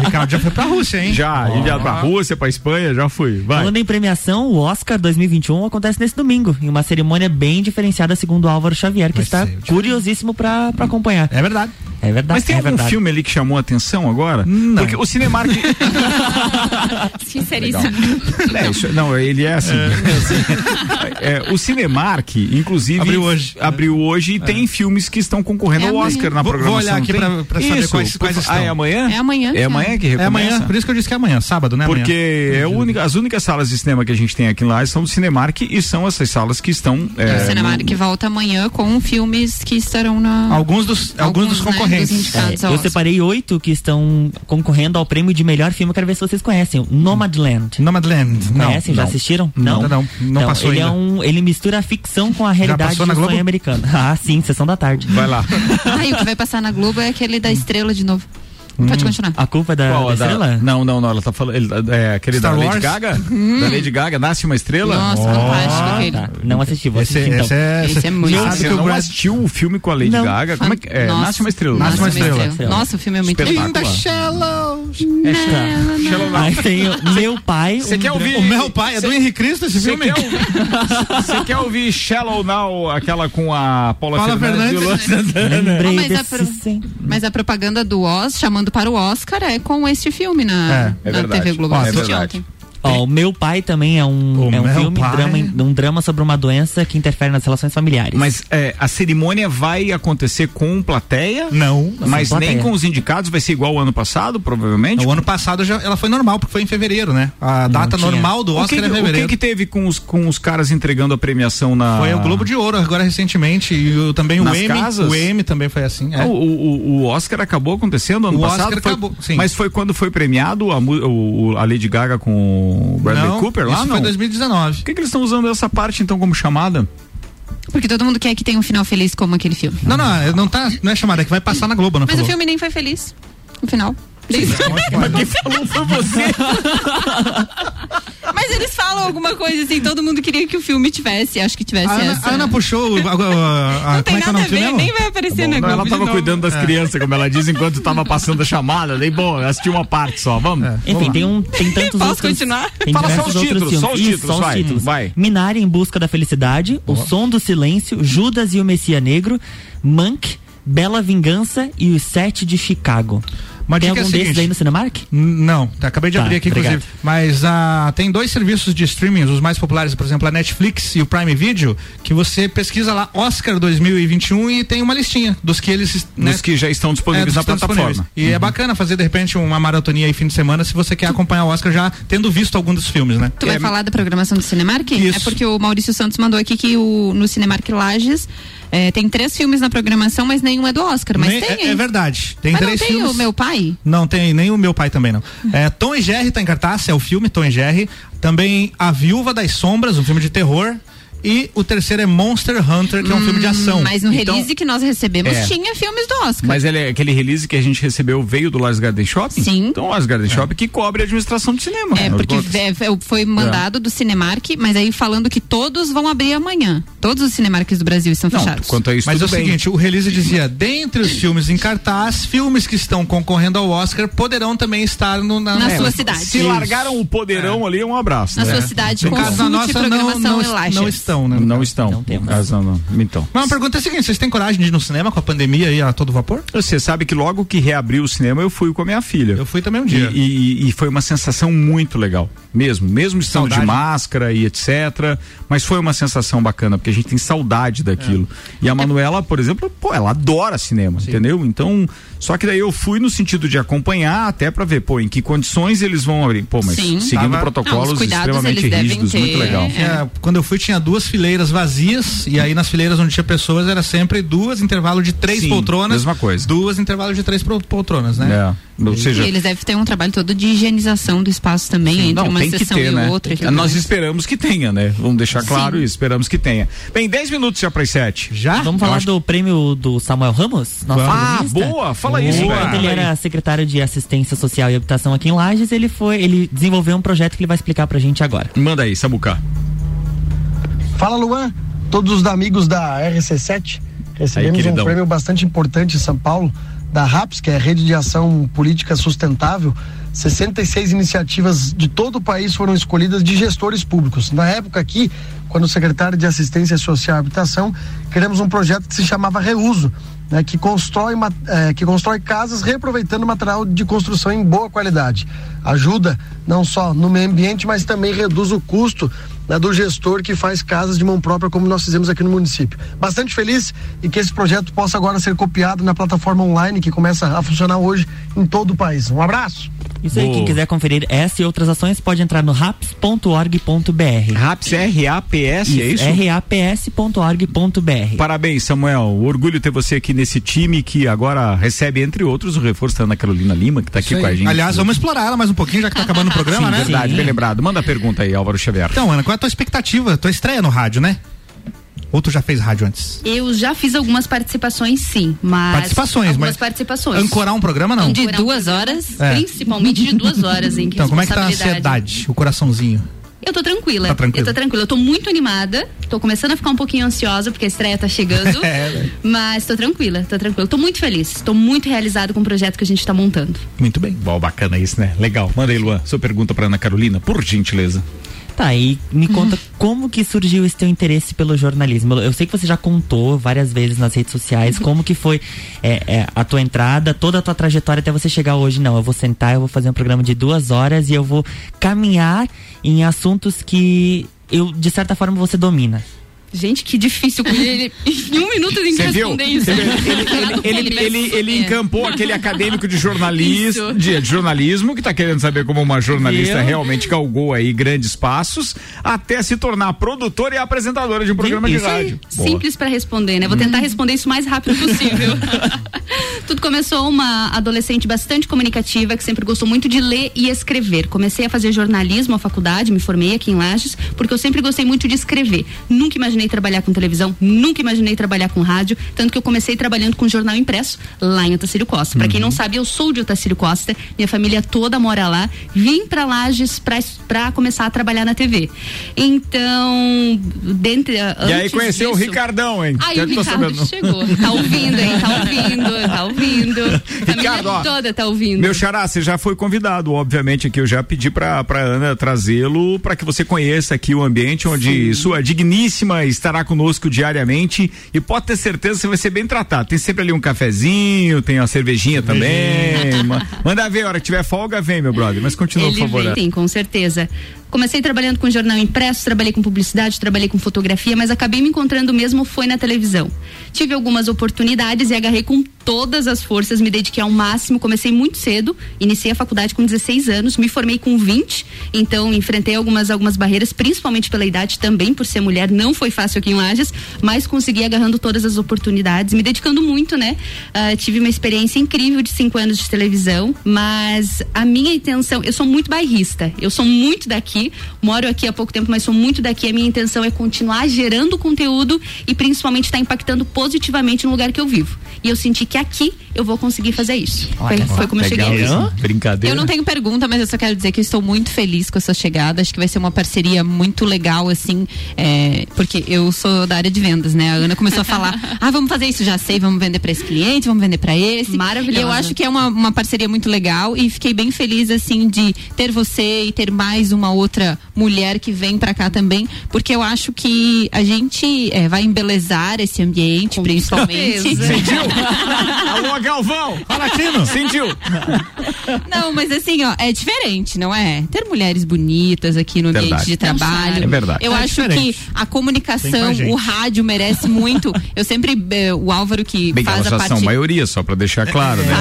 Speaker 5: Ricardo já foi pra Rússia, hein?
Speaker 2: Já, enviado pra Rússia, pra Espanha, já fui. Vai.
Speaker 4: Falando em premiação, o Oscar 2021 acontece nesse domingo, em uma cerimônia bem diferenciada, segundo o Álvaro Xavier, que
Speaker 5: Vai
Speaker 4: está curiosíssimo pra, pra acompanhar.
Speaker 5: É verdade.
Speaker 4: É verdade.
Speaker 2: Mas tem
Speaker 4: é
Speaker 2: algum
Speaker 4: verdade.
Speaker 2: filme ali que chamou a atenção agora?
Speaker 5: Não.
Speaker 2: Porque o Cinemark. (laughs)
Speaker 6: Sinceríssimo.
Speaker 2: É, isso- não, ele é assim. É, o Cinemark, inclusive.
Speaker 5: Abriu hoje.
Speaker 2: Abriu hoje e tem filmes que estão concorrendo
Speaker 6: É
Speaker 2: ao
Speaker 6: amanhã.
Speaker 2: Oscar na
Speaker 5: Vou- vou
Speaker 2: programação.
Speaker 5: olhar aqui pra- pra saber
Speaker 2: Isso,
Speaker 5: quais- quais estão.
Speaker 2: Ah, é amanhã?
Speaker 6: É amanhã,
Speaker 2: É amanhã que
Speaker 5: É
Speaker 2: recomeça?
Speaker 5: amanhã, por isso que eu disse que é amanhã, sábado, né?
Speaker 2: Porque é única- as únicas salas de cinema que a gente tem aqui lá são do Cinemark e são essas salas que estão. É,
Speaker 6: o Cinemark
Speaker 2: no-
Speaker 6: volta amanhã com filmes que estarão na.
Speaker 5: Alguns dos, alguns, dos
Speaker 6: né,
Speaker 5: concorrentes.
Speaker 4: É, eu separei oito que estão concorrendo ao prêmio de melhor filme. Eu quero ver se vocês conhecem. Nomadland.
Speaker 5: Nomadland. Não.
Speaker 4: Conhecem? Já
Speaker 5: não.
Speaker 4: assistiram?
Speaker 5: Não, não, não
Speaker 4: Então,
Speaker 5: passou
Speaker 4: ele
Speaker 5: ainda.
Speaker 4: É um, ele mistura a ficção com a realidade
Speaker 5: passou
Speaker 4: do
Speaker 5: na
Speaker 4: sonho
Speaker 5: Globo?
Speaker 4: americano. Ah, sim, sessão da tarde.
Speaker 2: Vai lá. (laughs)
Speaker 6: E o que vai passar na Globo é aquele da estrela de novo. Pode continuar.
Speaker 4: A culpa é da,
Speaker 2: Qual,
Speaker 4: da estrela?
Speaker 2: Não, não, não. Ela tá falando. ele- é aquele
Speaker 5: Star
Speaker 2: da Lady
Speaker 5: Wars?
Speaker 2: Gaga?
Speaker 6: Hum.
Speaker 2: Da Lady Gaga, Nasce uma Estrela?
Speaker 6: Nossa, fantástico aquele.
Speaker 4: Tá, não assisti, vou
Speaker 5: Esse,
Speaker 4: assistir então.
Speaker 5: esse é,
Speaker 6: Esse é muito
Speaker 5: sabe
Speaker 2: você não
Speaker 5: Brad-
Speaker 2: assistiu o filme com a Lady
Speaker 4: Não.
Speaker 2: Gaga? Como é que é?
Speaker 6: Nossa.
Speaker 2: Nasce uma Estrela.
Speaker 5: Nasce uma Estrela.
Speaker 6: Nossa, o filme é muito.
Speaker 5: In the shallows.
Speaker 4: É.
Speaker 2: Shallow Now.
Speaker 4: Aí tem o meu pai.
Speaker 2: Você
Speaker 4: um
Speaker 2: quer ouvir?
Speaker 5: O meu pai é do Henrique Cristo esse
Speaker 2: Você
Speaker 5: filme?
Speaker 2: quer, ouvir, você quer ouvir Shallow Now, aquela com a Paula,
Speaker 5: Paula
Speaker 2: Fernandes, Luan
Speaker 5: Fernandes.
Speaker 6: Mas a propaganda do Oz, chamando para o Oscar, é com este filme na,
Speaker 2: É, é
Speaker 6: na
Speaker 2: verdade.
Speaker 6: TV Globo.
Speaker 2: É verdade.
Speaker 6: ontem.
Speaker 4: Ó, o meu pai também é um,
Speaker 5: O
Speaker 4: é um filme,
Speaker 5: pai.
Speaker 4: drama, um drama sobre uma doença que interfere nas relações familiares.
Speaker 2: Mas é, a cerimônia vai acontecer com plateia?
Speaker 5: Não.
Speaker 2: Mas
Speaker 4: plateia.
Speaker 2: nem com os indicados, vai ser igual ao ano passado, provavelmente?
Speaker 5: O ano passado já, ela foi normal, porque foi em fevereiro, né? A data normal do
Speaker 2: O que,
Speaker 5: Oscar é
Speaker 2: que- o
Speaker 5: fevereiro.
Speaker 2: que que teve com os, com os caras entregando a premiação na...
Speaker 5: Foi o Globo de Ouro agora recentemente e o- também o
Speaker 2: Nas
Speaker 5: Emmy.
Speaker 2: casas?
Speaker 5: O Emmy também foi assim. é.
Speaker 2: O, o- o Oscar acabou acontecendo ano
Speaker 5: O
Speaker 2: passado?
Speaker 5: Oscar
Speaker 2: Foi-
Speaker 5: acabou, sim.
Speaker 2: Mas foi quando foi premiado a, o, o- a Lady Gaga com o Bradley
Speaker 5: Não,
Speaker 2: Cooper lá?
Speaker 5: isso
Speaker 2: não?
Speaker 5: foi 2019.
Speaker 2: Por que, que eles estão usando essa parte então como chamada?
Speaker 6: Porque todo mundo quer que tenha um final feliz como aquele filme.
Speaker 5: Não, não, não, tá, não é chamada, é que vai passar na Globo, não
Speaker 6: Mas o
Speaker 5: falou.
Speaker 6: filme nem foi feliz. No final.
Speaker 2: Mas quem falou foi você.
Speaker 6: Mas eles falam alguma coisa assim, todo mundo queria que o filme tivesse, acho que tivesse
Speaker 5: A Ana,
Speaker 6: essa.
Speaker 5: a Ana puxou. A, a, a,
Speaker 6: não tem
Speaker 5: é que é
Speaker 6: nada a ver, nem vai aparecer
Speaker 2: Bom,
Speaker 6: na
Speaker 2: não, ela tava cuidando das crianças, como ela diz, enquanto tava passando a chamada. Daí, bom, assisti uma parte só. Vamos?
Speaker 4: Enfim, tem, um, tem tantos
Speaker 6: Posso
Speaker 4: outros.
Speaker 6: continuar?
Speaker 4: Tem
Speaker 2: Fala só os
Speaker 4: outros
Speaker 2: títulos,
Speaker 4: filmes.
Speaker 2: só os
Speaker 4: Isso,
Speaker 2: títulos,
Speaker 4: só os
Speaker 2: vai,
Speaker 4: títulos.
Speaker 2: vai.
Speaker 4: Minari em busca da felicidade, O Som do Silêncio, Judas e o Messias Negro, Monk, Bela Vingança e Os Sete de Chicago.
Speaker 5: Uma
Speaker 4: tem
Speaker 5: dica é
Speaker 4: algum desses
Speaker 5: seguinte.
Speaker 4: aí no Cinemark?
Speaker 5: Não, tá, acabei de
Speaker 4: Tá,
Speaker 5: abrir aqui,
Speaker 4: obrigado.
Speaker 5: inclusive. Mas ah, tem dois serviços de streaming, os mais populares, por exemplo, a Netflix e o Prime Video, que você pesquisa lá Oscar 2021 e tem uma listinha dos que eles. né,
Speaker 2: Dos que já estão disponíveis
Speaker 5: dos
Speaker 2: na plataforma.
Speaker 5: disponíveis. E é bacana fazer, de repente, uma maratonia aí fim de semana, se você quer acompanhar o Oscar já tendo visto algum dos filmes, né?
Speaker 6: Tu vai falar da programação do Cinemark?
Speaker 5: Isso.
Speaker 6: É porque o Maurício Santos mandou aqui que o, no Cinemark Lages é, tem três filmes na programação, mas nenhum é do Oscar. Mas
Speaker 5: Nem-
Speaker 6: tem,
Speaker 5: é, é verdade. Tem
Speaker 6: mas
Speaker 5: três
Speaker 6: não tem
Speaker 5: filmes.
Speaker 6: o meu pai?
Speaker 5: Não tem nem o meu pai também não. É, Tom e Jerry tá em cartaz, é o filme Tom e Jerry. Também A Viúva das Sombras, um filme de terror. E o terceiro é Monster Hunter, que é um filme de ação.
Speaker 6: Hum, Mas no
Speaker 2: Então-
Speaker 6: release que nós recebemos
Speaker 2: É.
Speaker 6: tinha filmes do Oscar.
Speaker 2: Mas ele, é- aquele release que a gente recebeu veio do Lars Garden Shopping?
Speaker 6: Sim.
Speaker 2: Então, o Lars Garden Shopping que cobre a administração do cinema.
Speaker 6: É,
Speaker 2: de
Speaker 6: porque é, é, foi mandado do Cinemark, mas aí falando que todos vão abrir amanhã. Todos os Cinemarks do Brasil estão
Speaker 2: Não,
Speaker 6: fechados.
Speaker 2: quanto a isso,
Speaker 5: Mas é o
Speaker 2: bem.
Speaker 5: seguinte, o release dizia, dentre os filmes em cartaz, filmes que estão concorrendo ao Oscar poderão também estar no, na,
Speaker 6: Na
Speaker 5: É,
Speaker 6: sua cidade.
Speaker 2: Se largaram o poderão ali, um abraço.
Speaker 6: Na
Speaker 2: né?
Speaker 6: sua cidade,
Speaker 5: No caso
Speaker 6: consulte
Speaker 5: nossa, não,
Speaker 6: programação
Speaker 5: não, não estão, né?
Speaker 2: Não estão.
Speaker 4: Não temos.
Speaker 2: Não, não. Então.
Speaker 5: Mas a pergunta é a seguinte, vocês têm coragem de ir no cinema com a pandemia aí a todo vapor?
Speaker 2: Você sabe que logo que reabriu o cinema, eu fui com a minha filha.
Speaker 5: Eu fui também um dia.
Speaker 2: E, e- e foi uma sensação muito legal. Mesmo, mesmo estando
Speaker 5: Saudade.
Speaker 2: de máscara e etc. Mas foi uma sensação bacana, porque a gente tem saudade daquilo. E a Manuela, por exemplo, pô, ela adora cinema, entendeu? Então, só que daí eu fui no sentido de acompanhar até pra ver, pô, em que condições eles vão abrir. Pô, mas
Speaker 6: Sim.
Speaker 2: seguindo
Speaker 5: Tava-
Speaker 2: protocolos
Speaker 6: Não,
Speaker 2: extremamente rígidos,
Speaker 6: ter,
Speaker 2: muito legal.
Speaker 6: é.
Speaker 5: Tinha- quando eu fui tinha duas fileiras vazias e aí nas fileiras onde tinha pessoas era sempre duas intervalo de três
Speaker 2: Sim,
Speaker 5: poltronas.
Speaker 2: mesma coisa.
Speaker 5: Duas intervalo de três poltronas, né?
Speaker 2: É. Ou seja,
Speaker 6: E eles devem ter um trabalho todo de higienização do espaço também, entre
Speaker 2: Não,
Speaker 6: uma
Speaker 2: tem que
Speaker 6: sessão
Speaker 2: ter,
Speaker 6: e
Speaker 2: né?
Speaker 6: outra. e tudo
Speaker 2: Nós
Speaker 6: mais.
Speaker 2: esperamos que tenha, né? Vamos deixar claro
Speaker 6: Sim.
Speaker 2: isso, esperamos que tenha. Bem, 10 minutos já para as 7.
Speaker 5: Já?
Speaker 4: Vamos falar
Speaker 2: acho
Speaker 4: do prêmio do Samuel Ramos? Nosso
Speaker 2: Ah, boa! Fala isso,
Speaker 4: Enquanto
Speaker 2: velho.
Speaker 4: ele
Speaker 2: Fala aí.
Speaker 4: era secretário de assistência social e habitação aqui em Lages, ele foi, ele desenvolveu um projeto que ele vai explicar pra gente agora.
Speaker 2: Manda aí, Sabuca.
Speaker 11: Fala Luan, todos os amigos da RC7. Recebemos um
Speaker 2: queridão.
Speaker 11: prêmio bastante importante em São Paulo, da RAPS, que é a Rede de Ação Política Sustentável. 66 iniciativas de todo o país foram escolhidas de gestores públicos. Na época aqui, quando o secretário de Assistência Social e Habitação, criamos um projeto que se chamava Reuso, né, que, constrói, eh, que constrói casas reaproveitando material de construção em boa qualidade. Ajuda não só no meio ambiente, mas também reduz o custo né, do gestor que faz casas de mão própria, como nós fizemos aqui no município. Bastante feliz e que esse projeto possa agora ser copiado na plataforma online que começa a funcionar hoje em todo o país. Um abraço!
Speaker 4: Isso aí,
Speaker 2: Boa.
Speaker 4: quem quiser conferir essa e outras ações pode entrar no raps.org.br.
Speaker 2: RAPS, R-A-P-S, é isso?
Speaker 4: raps.org.br.
Speaker 2: Parabéns, Samuel. Orgulho ter você aqui nesse time que agora recebe, entre outros, o reforço da Ana Carolina Lima, que está aqui com a
Speaker 5: aí.
Speaker 2: gente.
Speaker 5: Aliás, vamos explorar ela mais um pouquinho, já que tá acabando o programa,
Speaker 2: Sim,
Speaker 5: né?
Speaker 2: verdade, bem lembrado. Manda a pergunta aí, Álvaro Xavier.
Speaker 5: Então, Ana, qual é a tua expectativa? Tua estreia no rádio, né? Ou tu já fez rádio antes?
Speaker 3: Eu já fiz algumas participações, sim, mas.
Speaker 5: Participações,
Speaker 3: algumas
Speaker 5: mas.
Speaker 3: participações.
Speaker 5: Ancorar um programa, não?
Speaker 6: De duas horas?
Speaker 5: É.
Speaker 3: Principalmente de duas horas, em que
Speaker 5: Então, como é que tá a ansiedade? O coraçãozinho?
Speaker 3: Eu tô tranquila.
Speaker 5: Tá tranquila.
Speaker 3: Eu tô tranquila. Eu tô muito animada. Tô começando a ficar um pouquinho ansiosa porque a estreia tá chegando. (laughs)
Speaker 5: É, né?
Speaker 3: mas tô tranquila, tô tranquila. Tô muito feliz. Tô muito realizado com o projeto que a gente tá montando.
Speaker 5: Muito bem.
Speaker 2: Bom, bacana isso, né? Legal. Manda aí, Luan, sua pergunta pra Ana Carolina, por gentileza.
Speaker 4: Tá, e me conta como que surgiu esse teu interesse pelo jornalismo. Eu sei que você já contou várias vezes nas redes sociais como que foi é, é, a tua entrada, toda a tua trajetória até você chegar hoje. Não, eu vou sentar, eu vou fazer um programa de duas horas e eu vou caminhar em assuntos que eu, de certa forma, você domina.
Speaker 3: Gente, que difícil com ele. (laughs) Em um minuto tem que
Speaker 2: Você viu?
Speaker 3: responder isso.
Speaker 2: Ele, ele, ele, ele, ele, ele encampou aquele acadêmico de jornalismo, de, de jornalismo, que tá querendo saber como uma jornalista realmente galgou aí grandes passos, até se tornar produtora e apresentadora de um programa de rádio.
Speaker 3: Simples pra responder, né? Vou tentar responder isso o mais rápido possível. (laughs) Tudo começou uma adolescente bastante comunicativa que sempre gostou muito de ler e escrever. Comecei a fazer jornalismo à faculdade, me formei aqui em Lages, porque eu sempre gostei muito de escrever. Nunca imaginei trabalhar com televisão, nunca imaginei trabalhar com rádio, tanto que eu comecei trabalhando com jornal impresso lá em Otacílio Costa. Pra quem não sabe, eu sou de Otacílio Costa, minha família toda mora lá. Vim pra Lages pra começar a trabalhar na TV. Então, dentro
Speaker 2: E aí conheceu o Ricardão, hein?
Speaker 3: Aí o Ricardo chegou. Tá ouvindo, hein? Tá ouvindo, tá ouvindo. (laughs) A
Speaker 2: Ricardo, ó,
Speaker 3: toda tá ouvindo.
Speaker 2: Meu xará, você já foi convidado, obviamente, aqui eu já pedi pra, pra Ana trazê-lo para que você conheça aqui o ambiente onde sua digníssima estará conosco diariamente e pode ter certeza que você vai ser bem tratado. Tem sempre ali um cafezinho, tem uma cervejinha também. Ma- Manda ver, a hora que tiver folga, vem, meu brother. Mas continua,
Speaker 3: Ele
Speaker 2: por favor.
Speaker 3: vem, sim, com certeza. Comecei trabalhando com jornal impresso, trabalhei com publicidade, trabalhei com fotografia, mas acabei me encontrando mesmo foi na televisão. Tive algumas oportunidades e agarrei com todas as forças, me dediquei ao máximo, comecei muito cedo, iniciei a faculdade com 16 anos, me formei com 20, então enfrentei algumas algumas barreiras, principalmente pela idade também, por ser mulher, não foi fácil aqui em Lages, mas consegui agarrando todas as oportunidades, me dedicando muito, né? Ah, tive uma experiência incrível de cinco anos de televisão, mas a minha intenção, eu sou muito bairrista, eu sou muito daqui, moro aqui há pouco tempo, mas sou muito daqui. A minha intenção é continuar gerando conteúdo e principalmente estar impactando positivamente no lugar que eu vivo. E eu senti que aqui eu vou conseguir fazer isso. Foi, foi como eu
Speaker 2: Legal
Speaker 3: cheguei.
Speaker 2: isso. Brincadeira.
Speaker 6: Eu não tenho pergunta, mas eu só quero dizer que eu estou muito feliz com a sua chegada. Acho que vai ser uma parceria muito legal, assim, é, porque eu sou da área de vendas, né? A Ana começou a falar, (laughs) ah, vamos fazer isso, já sei, vamos vender para esse cliente, vamos vender para esse.
Speaker 3: Maravilhosa.
Speaker 6: E eu acho que é uma, uma parceria muito legal e fiquei bem feliz, assim, de ter você e ter mais uma outra mulher que vem para cá também, porque eu acho que a gente é, vai embelezar esse ambiente, principalmente.
Speaker 3: certeza.
Speaker 2: Sentiu? (laughs) Alô, Galvão!
Speaker 5: Fala, Tino!
Speaker 2: Sentiu?
Speaker 6: Não, mas assim, ó, é diferente, não é? Ter mulheres bonitas aqui no ambiente
Speaker 2: Verdade.
Speaker 6: de trabalho.
Speaker 2: É verdade.
Speaker 6: Eu
Speaker 5: É
Speaker 6: acho
Speaker 5: diferente.
Speaker 6: que a
Speaker 5: com
Speaker 6: comunicação, o rádio merece muito. Eu sempre, eh, o Álvaro que
Speaker 2: Bem,
Speaker 6: faz
Speaker 2: elas
Speaker 6: a
Speaker 2: já
Speaker 6: parte.
Speaker 2: são maioria, só pra deixar claro, né?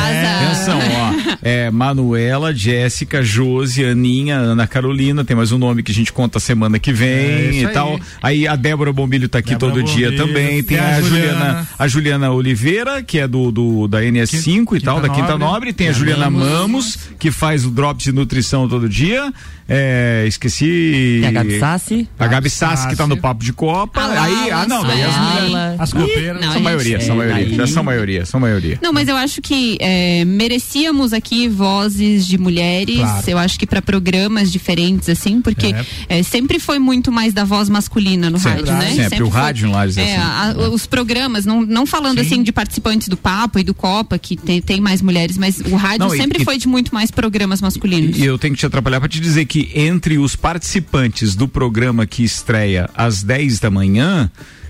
Speaker 2: Atenção, ó. É Manuela, Jéssica, Josi, Aninha, Ana Carolina, tem mais um nome que a gente conta semana que vem
Speaker 5: É,
Speaker 2: e
Speaker 5: aí.
Speaker 2: tal. Aí a Débora Bombilho tá aqui
Speaker 5: Débora
Speaker 2: todo dia
Speaker 5: Bombilho,
Speaker 2: também. Tem
Speaker 5: tem
Speaker 2: a,
Speaker 5: a
Speaker 2: Juliana.
Speaker 5: Juliana.
Speaker 2: a Juliana Oliveira, que é do, do da NS5 e tal, da
Speaker 5: Quinta
Speaker 2: Quinta
Speaker 5: Nobre.
Speaker 2: Nobre. Tem a
Speaker 5: Tem a
Speaker 2: Juliana
Speaker 5: Mamos.
Speaker 2: Mamos, que faz o Drops de Nutrição todo dia. É, esqueci.
Speaker 4: Tem a Gabi Sassi.
Speaker 2: A Gabi Sassi, que tá no Papo de Copa.
Speaker 6: A
Speaker 2: aí, ah, não, daí as mulheres.
Speaker 5: As copeiras.
Speaker 6: Não,
Speaker 2: São maioria, são
Speaker 4: é,
Speaker 2: maioria.
Speaker 4: daí-
Speaker 2: Já são maioria, são maioria.
Speaker 6: Não, mas eu acho que eh, merecíamos aqui vozes de mulheres.
Speaker 5: Claro.
Speaker 6: Eu acho que para programas diferentes, assim, porque
Speaker 5: É.
Speaker 6: eh, sempre foi muito mais da voz masculina no
Speaker 2: Sempre,
Speaker 6: rádio, né?
Speaker 2: sempre. O
Speaker 6: foi-
Speaker 2: rádio em Lages é
Speaker 6: é,
Speaker 2: assim.
Speaker 6: a- os programas, não, não falando
Speaker 5: Sim.
Speaker 6: assim de participantes do Papo e do Copa, que tem, tem mais mulheres, mas o rádio
Speaker 2: Não, e-
Speaker 6: sempre
Speaker 2: e-
Speaker 6: foi de muito mais programas masculinos.
Speaker 2: E eu tenho que te atrapalhar para te dizer que entre os participantes do programa que estreia às 10 da manhã,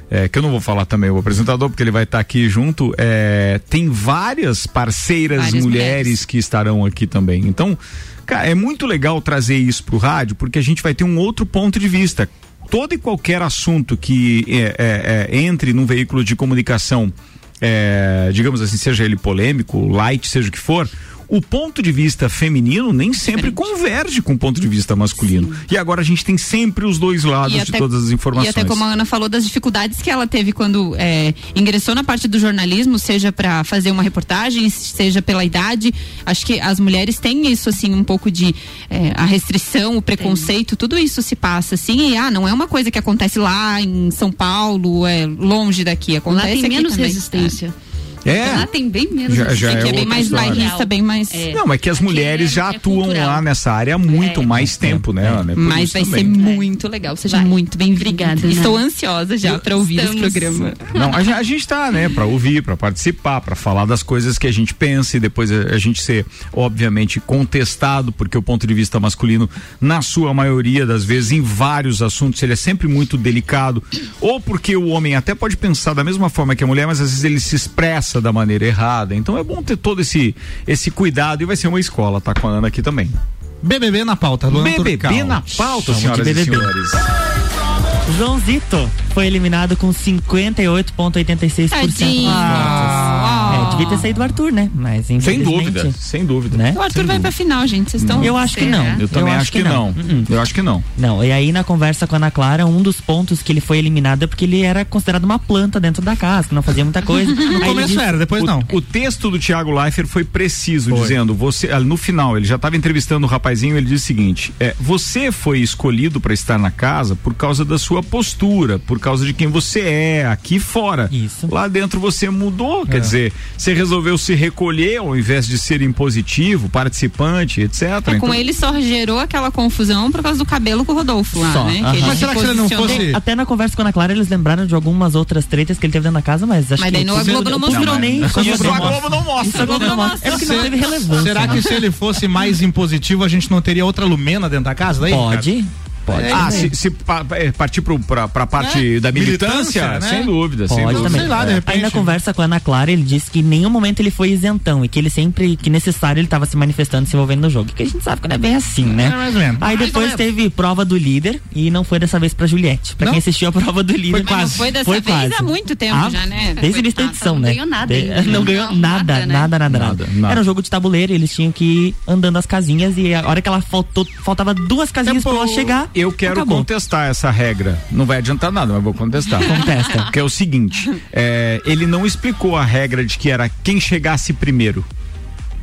Speaker 2: é, que eu não vou falar também o apresentador, porque ele vai estar aqui junto, é, tem várias parceiras
Speaker 6: Várias
Speaker 2: mulheres,
Speaker 6: mulheres.
Speaker 2: que estarão aqui também. Então, cara, é muito legal trazer isso pro rádio, porque a gente vai ter um outro ponto de vista. Todo e qualquer assunto que é, é, é, entre num veículo de comunicação, é, digamos assim, seja ele polêmico, light, seja o que for, o ponto de vista feminino nem sempre converge com o ponto de vista masculino. E agora a gente tem sempre os dois lados de todas as informações.
Speaker 6: E até como a Ana falou das dificuldades que ela teve quando é, ingressou na parte do jornalismo, seja para fazer uma reportagem, seja pela idade. Acho que as mulheres têm isso assim um pouco de é, a restrição, o preconceito, tudo isso se passa assim. E ah, não é uma coisa que acontece lá em São Paulo, é longe daqui. Acontece
Speaker 3: Lá tem
Speaker 6: aqui
Speaker 3: menos
Speaker 6: também.
Speaker 3: resistência.
Speaker 2: É.
Speaker 3: Lá tem bem menos
Speaker 2: Já- já é
Speaker 6: Que é bem mais bairrista, bem mais.
Speaker 2: Não, mas que as mulheres já atuam lá nessa área há muito mais tempo, né, Ana? É
Speaker 6: Mas vai
Speaker 2: também.
Speaker 6: ser muito legal. Seja muito bem-vinda. Estou ansiosa já para ouvir esse programa.
Speaker 2: Não, a, a gente tá, né, pra ouvir, pra participar, pra falar das coisas que a gente pensa e depois a, a gente ser, obviamente, contestado, porque o ponto de vista masculino, na sua maioria das vezes, em vários assuntos, ele é sempre muito delicado. Ou porque o homem até pode pensar da mesma forma que a mulher, mas às vezes ele se expressa da maneira errada. Então é bom ter todo esse, esse cuidado e vai ser uma escola, tá com a Ana aqui também.
Speaker 5: BBB na pauta, Luan
Speaker 2: BBB
Speaker 5: Turcal.
Speaker 2: na pauta, senhoras e senhores.
Speaker 4: Joãozito foi eliminado com 58,86% dos
Speaker 6: Tadinho.
Speaker 4: votos. É, devia ter saído o Arthur, né? Mas
Speaker 2: Sem dúvida, sem dúvida.
Speaker 4: Né?
Speaker 6: O Arthur vai pra final, gente. Vocês estão.
Speaker 4: Eu acho que não.
Speaker 2: Eu também acho, que, não.
Speaker 4: Uh-uh.
Speaker 2: Eu acho que não.
Speaker 4: Não, e aí na conversa com a Ana Clara, um dos pontos que ele foi eliminado é porque ele era considerado uma planta dentro da casa, que não fazia muita coisa. (laughs)
Speaker 5: No começo
Speaker 4: disse-
Speaker 5: era, depois
Speaker 2: o,
Speaker 5: não.
Speaker 2: O texto do Thiago Leifert foi preciso,
Speaker 5: Foi.
Speaker 2: dizendo, você, ah, no final, ele já estava entrevistando o rapazinho, ele diz o seguinte: é, você foi escolhido para estar na casa por causa da sua postura, por causa de quem você é, aqui fora.
Speaker 4: Isso.
Speaker 2: Lá dentro você mudou, quer
Speaker 5: É.
Speaker 2: dizer, você resolveu se recolher ao invés de ser impositivo, participante, etc.
Speaker 6: É, com
Speaker 2: Então,
Speaker 6: ele só gerou aquela confusão por causa do cabelo com o Rodolfo lá,
Speaker 4: Só,
Speaker 6: né? Que
Speaker 5: Mas será que se ele não fosse-
Speaker 4: Até na conversa com a Ana Clara, eles lembraram de algumas outras tretas que ele teve dentro da casa, mas acho
Speaker 6: Mas
Speaker 4: que.
Speaker 6: daí no- a Globo não mostrou.
Speaker 4: nem-
Speaker 2: Isso
Speaker 4: Globo
Speaker 2: a
Speaker 4: não
Speaker 2: Globo não mostra.
Speaker 4: Isso a Globo não mostra. É porque não
Speaker 5: Se-
Speaker 4: teve relevância.
Speaker 5: Será que
Speaker 4: né?
Speaker 5: se ele fosse mais impositivo, a gente não teria outra Lumena dentro da casa daí?
Speaker 4: Pode. Pode.
Speaker 2: Ah, se, se é, partir pro, pra, pra parte
Speaker 5: É,
Speaker 2: da militância,
Speaker 5: militância, né?
Speaker 2: sem dúvida, sem
Speaker 4: Pode
Speaker 2: dúvida.
Speaker 4: também.
Speaker 5: Sei lá, de
Speaker 2: É.
Speaker 5: repente.
Speaker 4: Aí na conversa com a Ana Clara, ele disse que em nenhum momento ele foi isentão e que ele sempre, que necessário, ele estava se manifestando, se envolvendo no jogo. Que a gente sabe que não é bem assim, né?
Speaker 5: É, mais ou menos.
Speaker 4: Aí depois teve prova do líder e não foi dessa vez pra Juliette. Pra
Speaker 5: Não?
Speaker 4: quem assistiu a prova do líder,
Speaker 6: Mas não foi dessa vez há muito tempo
Speaker 4: Ah,
Speaker 6: já, né?
Speaker 4: Desde da edição,
Speaker 3: não
Speaker 4: né?
Speaker 3: ganhou nada ainda. (laughs)
Speaker 4: Não ganhou
Speaker 3: Não,
Speaker 4: nada,
Speaker 3: nada, né?
Speaker 4: nada, nada,
Speaker 2: Nada,
Speaker 4: nada.
Speaker 2: nada.
Speaker 4: Era um jogo de tabuleiro, eles tinham que ir andando as casinhas e a hora que ela faltou, faltava duas casinhas pra ela chegar.
Speaker 2: Eu quero
Speaker 4: acabou.
Speaker 2: contestar essa regra. Não vai adiantar nada, mas vou contestar.
Speaker 4: Contesta.
Speaker 2: Porque é o seguinte: é, ele não explicou a regra de que era quem chegasse primeiro.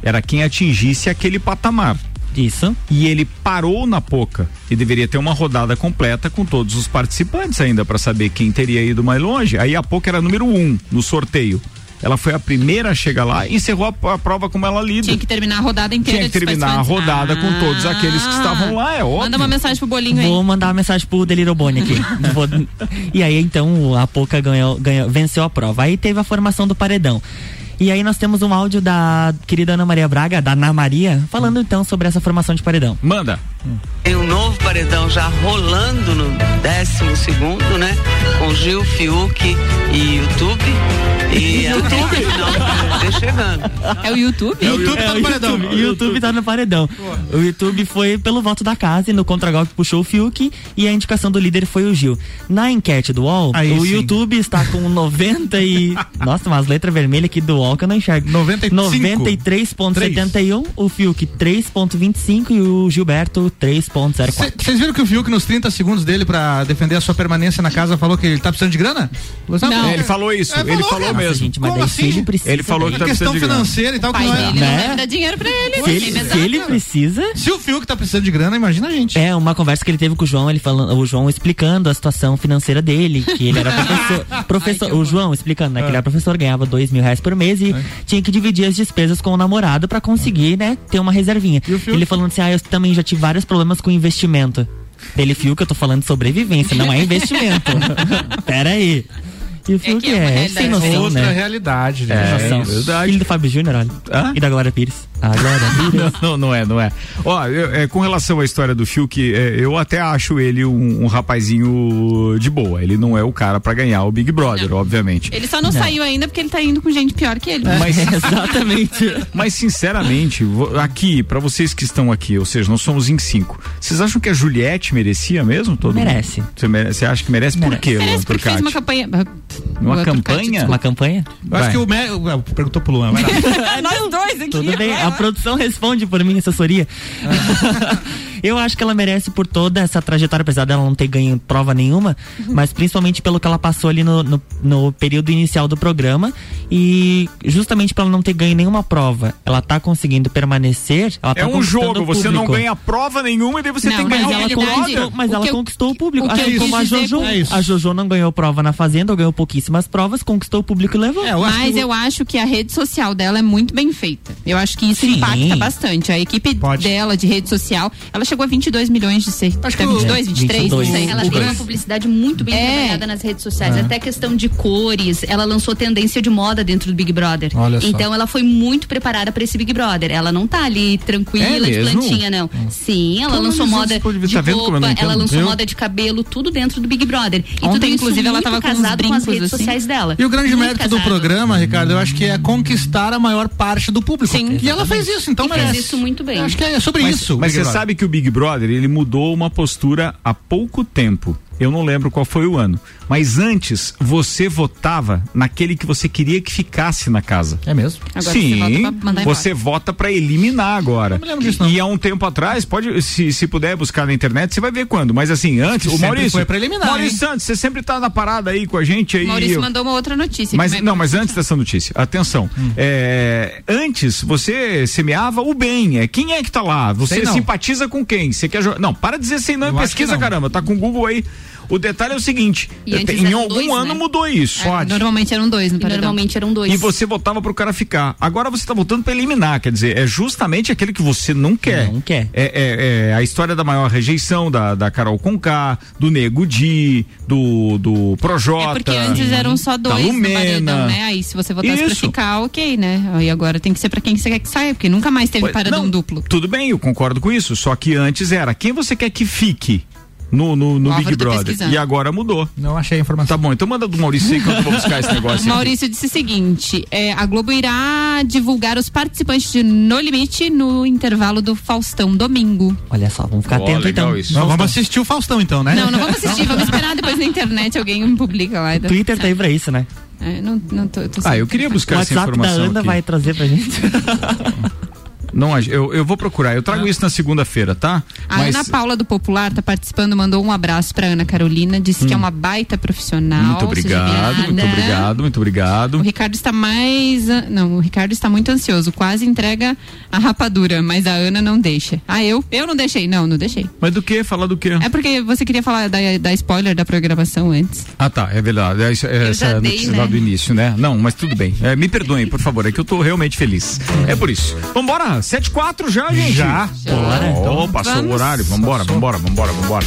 Speaker 2: Era quem atingisse aquele patamar.
Speaker 4: Isso.
Speaker 2: E ele parou na poca. E deveria ter uma rodada completa com todos os participantes ainda para saber quem teria ido mais longe. Aí a poca era número um no sorteio. Ela foi a primeira a chegar lá e encerrou a, a prova como ela líder.
Speaker 6: Tinha que terminar a rodada inteira.
Speaker 2: Tinha que terminar a rodada com todos aqueles que estavam lá, é óbvio.
Speaker 6: Manda uma mensagem pro bolinho aí.
Speaker 4: Vou mandar uma mensagem pro Deliro Boni aqui. (laughs) Vou- E aí, então, a Poca ganhou, ganhou, venceu a prova. Aí teve a formação do paredão. E aí nós temos um áudio da querida Ana Maria Braga, da Ana Maria, falando então sobre essa formação de paredão.
Speaker 2: Manda.
Speaker 12: Tem um novo paredão já rolando no décimo segundo, né? Com Gil, Fiuk e YouTube. E
Speaker 6: YouTube? (laughs)
Speaker 12: Não, tá chegando.
Speaker 6: É o YouTube?
Speaker 4: É, o YouTube, o YouTube tá no paredão. O YouTube foi pelo voto da casa e no contragolpe puxou o Fiuk e a indicação do líder foi o Gil. Na enquete do UOL,
Speaker 5: Aí
Speaker 4: o
Speaker 5: sim.
Speaker 4: YouTube está com 90 e... (laughs) Nossa, umas letras vermelhas aqui do UOL que eu não enxergo.
Speaker 5: 95.
Speaker 4: 93.71, o Fiuk 3.25 e o Gilberto 3.04.
Speaker 5: Vocês viram que o Fiuk, nos 30 segundos dele pra defender a sua permanência na casa, falou que ele tá precisando de grana?
Speaker 2: Não. Ele falou isso, ele falou
Speaker 5: cara.
Speaker 2: mesmo.
Speaker 4: gente, mas
Speaker 5: Como assim?
Speaker 4: ele precisa
Speaker 2: Ele falou que tá
Speaker 5: questão
Speaker 2: precisando de grana.
Speaker 5: financeira e tal, que
Speaker 6: pai
Speaker 5: não é.
Speaker 4: Né?
Speaker 6: não deve dar dinheiro pra ele.
Speaker 4: Se ele, se ele precisa,
Speaker 5: Se o Fiuk tá precisando de grana, imagina a gente.
Speaker 4: É, uma conversa que ele teve com o João, ele falando, o João explicando a situação financeira dele, que ele era (laughs) professor. professor o João explicando, né? Que ele era professor, ganhava dois mil reais por mês e tinha que dividir as despesas com o namorado pra conseguir, né, ter uma reservinha. Ele falando assim, ah, eu também já tive vários problemas com investimento. Ele viu que eu tô falando sobrevivência, não é investimento. (laughs) Pera aí. E o Fiuk
Speaker 6: que é uma
Speaker 4: é,
Speaker 6: realidade.
Speaker 4: sem noção,
Speaker 5: Outra
Speaker 4: né?
Speaker 5: realidade, né?
Speaker 4: noção.
Speaker 2: verdade.
Speaker 4: Filho do Fábio Júnior, olha.
Speaker 2: Hã?
Speaker 4: E da Glória Pires. A Glória (laughs) Pires.
Speaker 2: Não, não é, não é. Ó, eu- é, com relação à história do Fiuk, é, eu até acho ele um, um rapazinho de boa. Ele não é o cara pra ganhar o Big Brother, obviamente.
Speaker 6: Ele só não, saiu ainda porque ele tá indo com gente pior que ele.
Speaker 2: Mas, (laughs)
Speaker 4: Exatamente.
Speaker 2: mas sinceramente, aqui, pra vocês que estão aqui, ou seja, nós somos em cinco, vocês acham que a Juliette merecia mesmo? Todo mundo?
Speaker 4: Merece.
Speaker 2: Você, acha que merece? Por
Speaker 4: Merece.
Speaker 2: quê, Luan
Speaker 6: Parece porque fez uma campanha.
Speaker 2: Uma
Speaker 6: outro
Speaker 2: campanha?
Speaker 6: cara,
Speaker 4: Uma campanha?
Speaker 5: Eu acho que o Mé... Perguntou pro Luan, vai lá. (laughs)
Speaker 6: Nós dois aqui.
Speaker 4: Tudo bem, a produção responde por mim, assessoria. (laughs) Eu acho que ela merece por toda essa trajetória, apesar dela não ter ganho prova nenhuma, mas principalmente pelo que ela passou ali no, no, no período inicial do programa e justamente pela não ter ganho nenhuma prova, ela tá conseguindo permanecer. Ela
Speaker 2: É
Speaker 4: tá
Speaker 2: um
Speaker 4: conquistando
Speaker 2: jogo, você não ganha prova nenhuma e daí você
Speaker 6: Não,
Speaker 2: tem que ganhar um
Speaker 6: conquistou-
Speaker 2: Brother.
Speaker 4: Mas
Speaker 6: O
Speaker 4: ela
Speaker 6: eu-
Speaker 4: conquistou o público.
Speaker 6: o
Speaker 4: Assim como a Jojo.
Speaker 5: É.
Speaker 4: A Jojo não ganhou prova na Fazenda, ganhou pouquíssimas provas, conquistou o público e levou.
Speaker 5: É, eu
Speaker 6: Mas
Speaker 5: que
Speaker 6: eu acho que a rede social dela é muito bem feita. Eu acho que isso
Speaker 4: Sim.
Speaker 6: impacta bastante. A equipe
Speaker 5: Pode.
Speaker 6: dela de rede social, ela chegou a 22 milhões de ser.
Speaker 5: Acho que
Speaker 6: Até
Speaker 5: o-
Speaker 6: 22, 23,
Speaker 4: 22.
Speaker 6: não sei.
Speaker 3: Ela tem uma publicidade muito bem
Speaker 6: É.
Speaker 3: trabalhada nas redes sociais, até questão de cores. Ela lançou tendência de moda dentro do Big Brother.
Speaker 5: Olha só.
Speaker 3: Então ela foi muito preparada para esse Big Brother. Ela não tá ali tranquila
Speaker 2: É
Speaker 3: de plantinha, não. Sim, ela
Speaker 2: Pô,
Speaker 3: lançou
Speaker 2: mas
Speaker 3: moda de
Speaker 2: tá como
Speaker 3: roupa, ela lançou
Speaker 2: Viu?
Speaker 3: moda de cabelo, tudo dentro do Big Brother. E
Speaker 6: Ontem,
Speaker 3: tudo isso
Speaker 6: inclusive, ela tava com uns
Speaker 3: casado com as redes
Speaker 6: assim.
Speaker 3: sociais dela.
Speaker 5: E o grande
Speaker 3: Muito
Speaker 5: mérito do
Speaker 3: casado.
Speaker 5: programa, Ricardo, eu acho que é conquistar a maior parte do público.
Speaker 6: Sim.
Speaker 5: E ela fez isso, então
Speaker 3: E fez
Speaker 5: merece.
Speaker 3: isso muito bem.
Speaker 5: Eu acho que é sobre
Speaker 2: Mas,
Speaker 5: isso.
Speaker 2: mas você sabe que o Big Brother, ele mudou uma postura há pouco tempo. Eu não lembro qual foi o ano. Mas antes, você votava naquele que você queria que ficasse na casa.
Speaker 5: É mesmo?
Speaker 6: Agora
Speaker 2: Sim,
Speaker 6: você vota pra
Speaker 2: eliminar agora.
Speaker 5: Não me lembro disso, não.
Speaker 2: E há um tempo atrás, pode, se, se puder buscar na internet, você vai ver quando. Mas assim, antes, o Maurício.
Speaker 5: foi pra eliminar,
Speaker 2: Maurício
Speaker 5: hein?
Speaker 2: Santos, você sempre tá na parada aí com a gente aí.
Speaker 6: Maurício
Speaker 2: eu-
Speaker 6: mandou uma outra notícia.
Speaker 2: mas não, mas antes dessa notícia, atenção.
Speaker 5: Hum.
Speaker 2: É, antes você semeava o bem. É quem é que tá lá? Você simpatiza com quem? Você quer Não, para de dizer sem não
Speaker 5: Eu
Speaker 2: e
Speaker 5: acho
Speaker 2: pesquisa, caramba. Tá com o Google aí. O detalhe é o seguinte:
Speaker 3: antes
Speaker 2: em
Speaker 3: eram
Speaker 2: algum
Speaker 3: dois,
Speaker 2: ano
Speaker 3: né?
Speaker 2: mudou isso.
Speaker 6: É, Normalmente eram dois no
Speaker 3: E normalmente eram dois.
Speaker 2: E você votava pro cara ficar. Agora você tá votando pra eliminar, quer dizer, é justamente aquele que você não quer.
Speaker 4: Não quer.
Speaker 2: É, é- é a história da maior rejeição da, da Carol Conká, do Nego Di, do, do Projota.
Speaker 6: É porque antes eram só dois no paredão, né? Aí se você votasse pra
Speaker 2: Isso.
Speaker 6: ficar, ok, né? Aí agora tem que ser pra quem você quer que saia, porque nunca mais teve
Speaker 2: Pois-
Speaker 6: paredão
Speaker 2: não,
Speaker 6: duplo.
Speaker 2: Tudo bem, eu concordo com isso. Só que antes era quem você quer que fique no, no, no
Speaker 6: O
Speaker 2: Big
Speaker 6: tá
Speaker 2: Brother. E agora mudou.
Speaker 5: Não achei a informação.
Speaker 2: Tá bom, então manda do Maurício aí que eu vou buscar esse (laughs) negócio. aqui.
Speaker 6: Maurício disse o seguinte: é, a Globo irá divulgar os participantes de No Limite no intervalo do Faustão domingo.
Speaker 4: Olha só, vamos ficar
Speaker 2: Ó,
Speaker 4: atento
Speaker 2: legal
Speaker 4: então.
Speaker 2: isso.
Speaker 5: Não, vamos assistir o Faustão então, né?
Speaker 6: Não, não vamos assistir, vamos esperar depois na internet alguém (laughs) publica lá.
Speaker 4: Twitter tá aí pra isso, né?
Speaker 6: É, não, não tô, tô
Speaker 2: Ah, eu queria
Speaker 4: O
Speaker 2: buscar essa
Speaker 4: WhatsApp da
Speaker 2: informação.
Speaker 4: Ana
Speaker 2: aqui.
Speaker 4: vai trazer pra gente. (laughs)
Speaker 2: Não, eu, eu vou procurar. Eu trago isso na segunda-feira, tá?
Speaker 6: A Ana Paula do Popular tá participando, mandou um abraço pra Ana Carolina, disse que é uma baita profissional.
Speaker 2: Hum. Muito obrigado, muito
Speaker 6: bem-vinda.
Speaker 2: obrigado, muito
Speaker 6: O
Speaker 2: obrigado.
Speaker 6: Ricardo está mais. Não, o Ricardo está muito ansioso, quase entrega a rapadura, mas a Ana não deixa. Ah, eu? Eu não deixei. Não, não deixei.
Speaker 2: Mas do que? Falar do que?
Speaker 6: É porque você queria falar da, da spoiler da programação antes.
Speaker 2: Ah, tá, é verdade. É, é essa
Speaker 6: já dei,
Speaker 2: notícia
Speaker 6: né?
Speaker 2: lá do início, né? Não, mas tudo bem. É, me perdoem, por favor, é que eu tô realmente feliz. É por isso. Vambora, 7 4 já, gente.
Speaker 5: Já?
Speaker 2: Bora.
Speaker 5: Então,
Speaker 2: passou o
Speaker 6: vamos.
Speaker 2: horário. Vambora, vambora, vambora, vambora.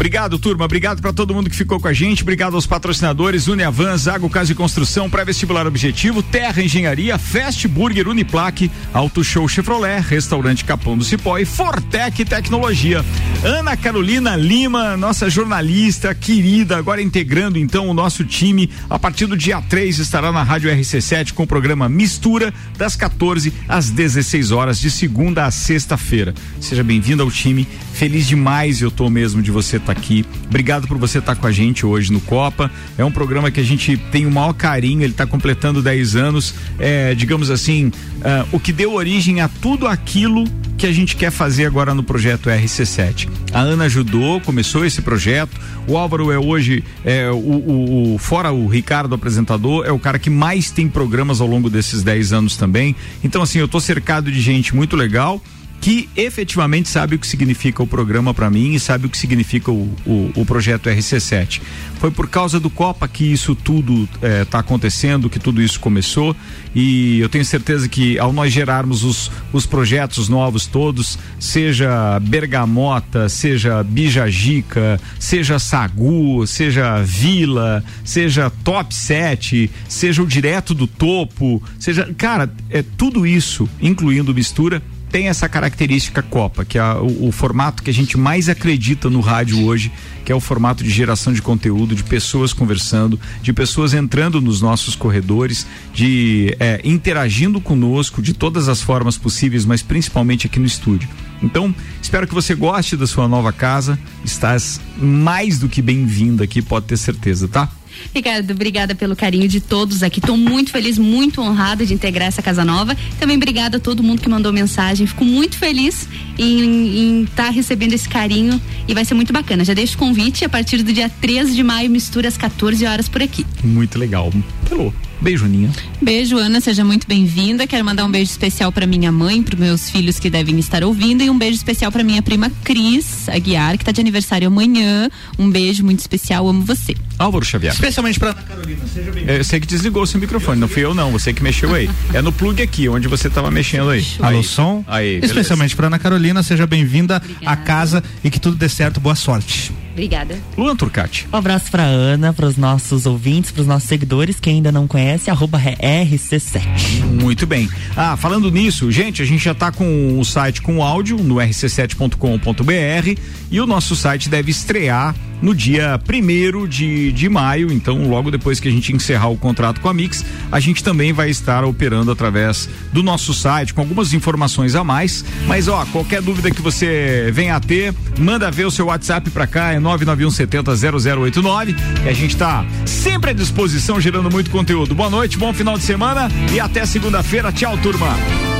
Speaker 2: Obrigado, turma. Obrigado para todo mundo que ficou com a gente. Obrigado aos patrocinadores Uniavan, Zago Casa de Construção, Pré-Vestibular Objetivo, Terra Engenharia, Fast Burger, Uniplaque, Auto Show Chevrolet, Restaurante Capão do Cipó e Fortec Tecnologia. Ana Carolina Lima, nossa jornalista querida, agora integrando então o nosso time. A partir do dia 3 estará na Rádio RC7 com o programa Mistura, das 14 às 16 horas, de segunda a sexta-feira. Seja bem-vindo ao time. Feliz demais eu tô mesmo de você estar aqui. Obrigado por você estar com a gente hoje no Copa. É um programa que a gente tem o maior carinho, ele está completando 10 anos. É, digamos assim, ah, o que deu origem a tudo aquilo que a gente quer fazer agora no projeto RC7. A Ana ajudou, começou esse projeto. O Álvaro é hoje, é, o, o- o- fora o Ricardo apresentador, é o cara que mais tem programas ao longo desses 10 anos também. Então, assim, eu tô cercado de gente muito legal que efetivamente sabe o que significa o programa para mim e sabe o que significa o, o, o projeto RC7. Foi por causa do Copa que isso tudo está acontecendo, que tudo isso começou e eu tenho certeza que ao nós gerarmos os, os projetos novos todos, seja Bergamota, seja Bijagica, seja Sagu, seja Vila, seja Top 7, seja o Direto do Topo, seja, cara, é tudo isso, incluindo mistura, tem essa característica Copa, que é o, o formato que a gente mais acredita no rádio hoje, que é o formato de geração de conteúdo, de pessoas conversando, de pessoas entrando nos nossos corredores, de é, interagindo conosco de todas as formas possíveis, mas principalmente aqui no estúdio. Então, espero que você goste da sua nova casa. Estás mais do que bem-vinda aqui, pode ter certeza, tá?
Speaker 3: Ricardo, obrigada pelo carinho de todos aqui. Estou muito feliz, muito honrada de integrar essa casa nova. Também obrigada a todo mundo que mandou mensagem. Fico muito feliz em estar tá recebendo esse carinho e vai ser muito bacana. Já deixo o convite a partir do dia 13 de maio, mistura às 14 horas por aqui.
Speaker 2: Muito legal. Pelô. Beijo, Aninha.
Speaker 6: Beijo, Ana. Seja muito bem-vinda. Quero mandar um beijo especial para minha mãe, para meus filhos que devem estar ouvindo e um beijo especial para minha prima Cris Aguiar, que está de aniversário amanhã. Um beijo muito especial. Amo você.
Speaker 2: Álvaro Xavier.
Speaker 5: Especialmente para Ana Carolina. Seja bem-vinda.
Speaker 2: Eu sei que desligou o seu microfone. Não fui eu, não. Você que mexeu aí. É no plug aqui, onde você estava mexendo aí.
Speaker 5: Alô,
Speaker 2: aí.
Speaker 5: som.
Speaker 2: Aí,
Speaker 5: Especialmente para Ana Carolina. Seja bem-vinda à casa e que tudo dê certo. Boa sorte.
Speaker 3: Obrigada.
Speaker 2: Luan Turcati.
Speaker 4: Um abraço pra Ana, pros nossos ouvintes, pros nossos seguidores, quem ainda não conhece, arroba RC7.
Speaker 2: Muito bem. Ah, falando nisso, gente, a gente já tá com o site com áudio no rc7.com.br e o nosso site deve estrear no dia primeiro de, de maio, então logo depois que a gente encerrar o contrato com a Mix, a gente também vai estar operando através do nosso site com algumas informações a mais, mas ó, qualquer dúvida que você venha a ter, manda ver o seu WhatsApp para cá, é 991700089, e a gente tá sempre à disposição gerando muito conteúdo. Boa noite, bom final de semana e até segunda-feira. Tchau, turma.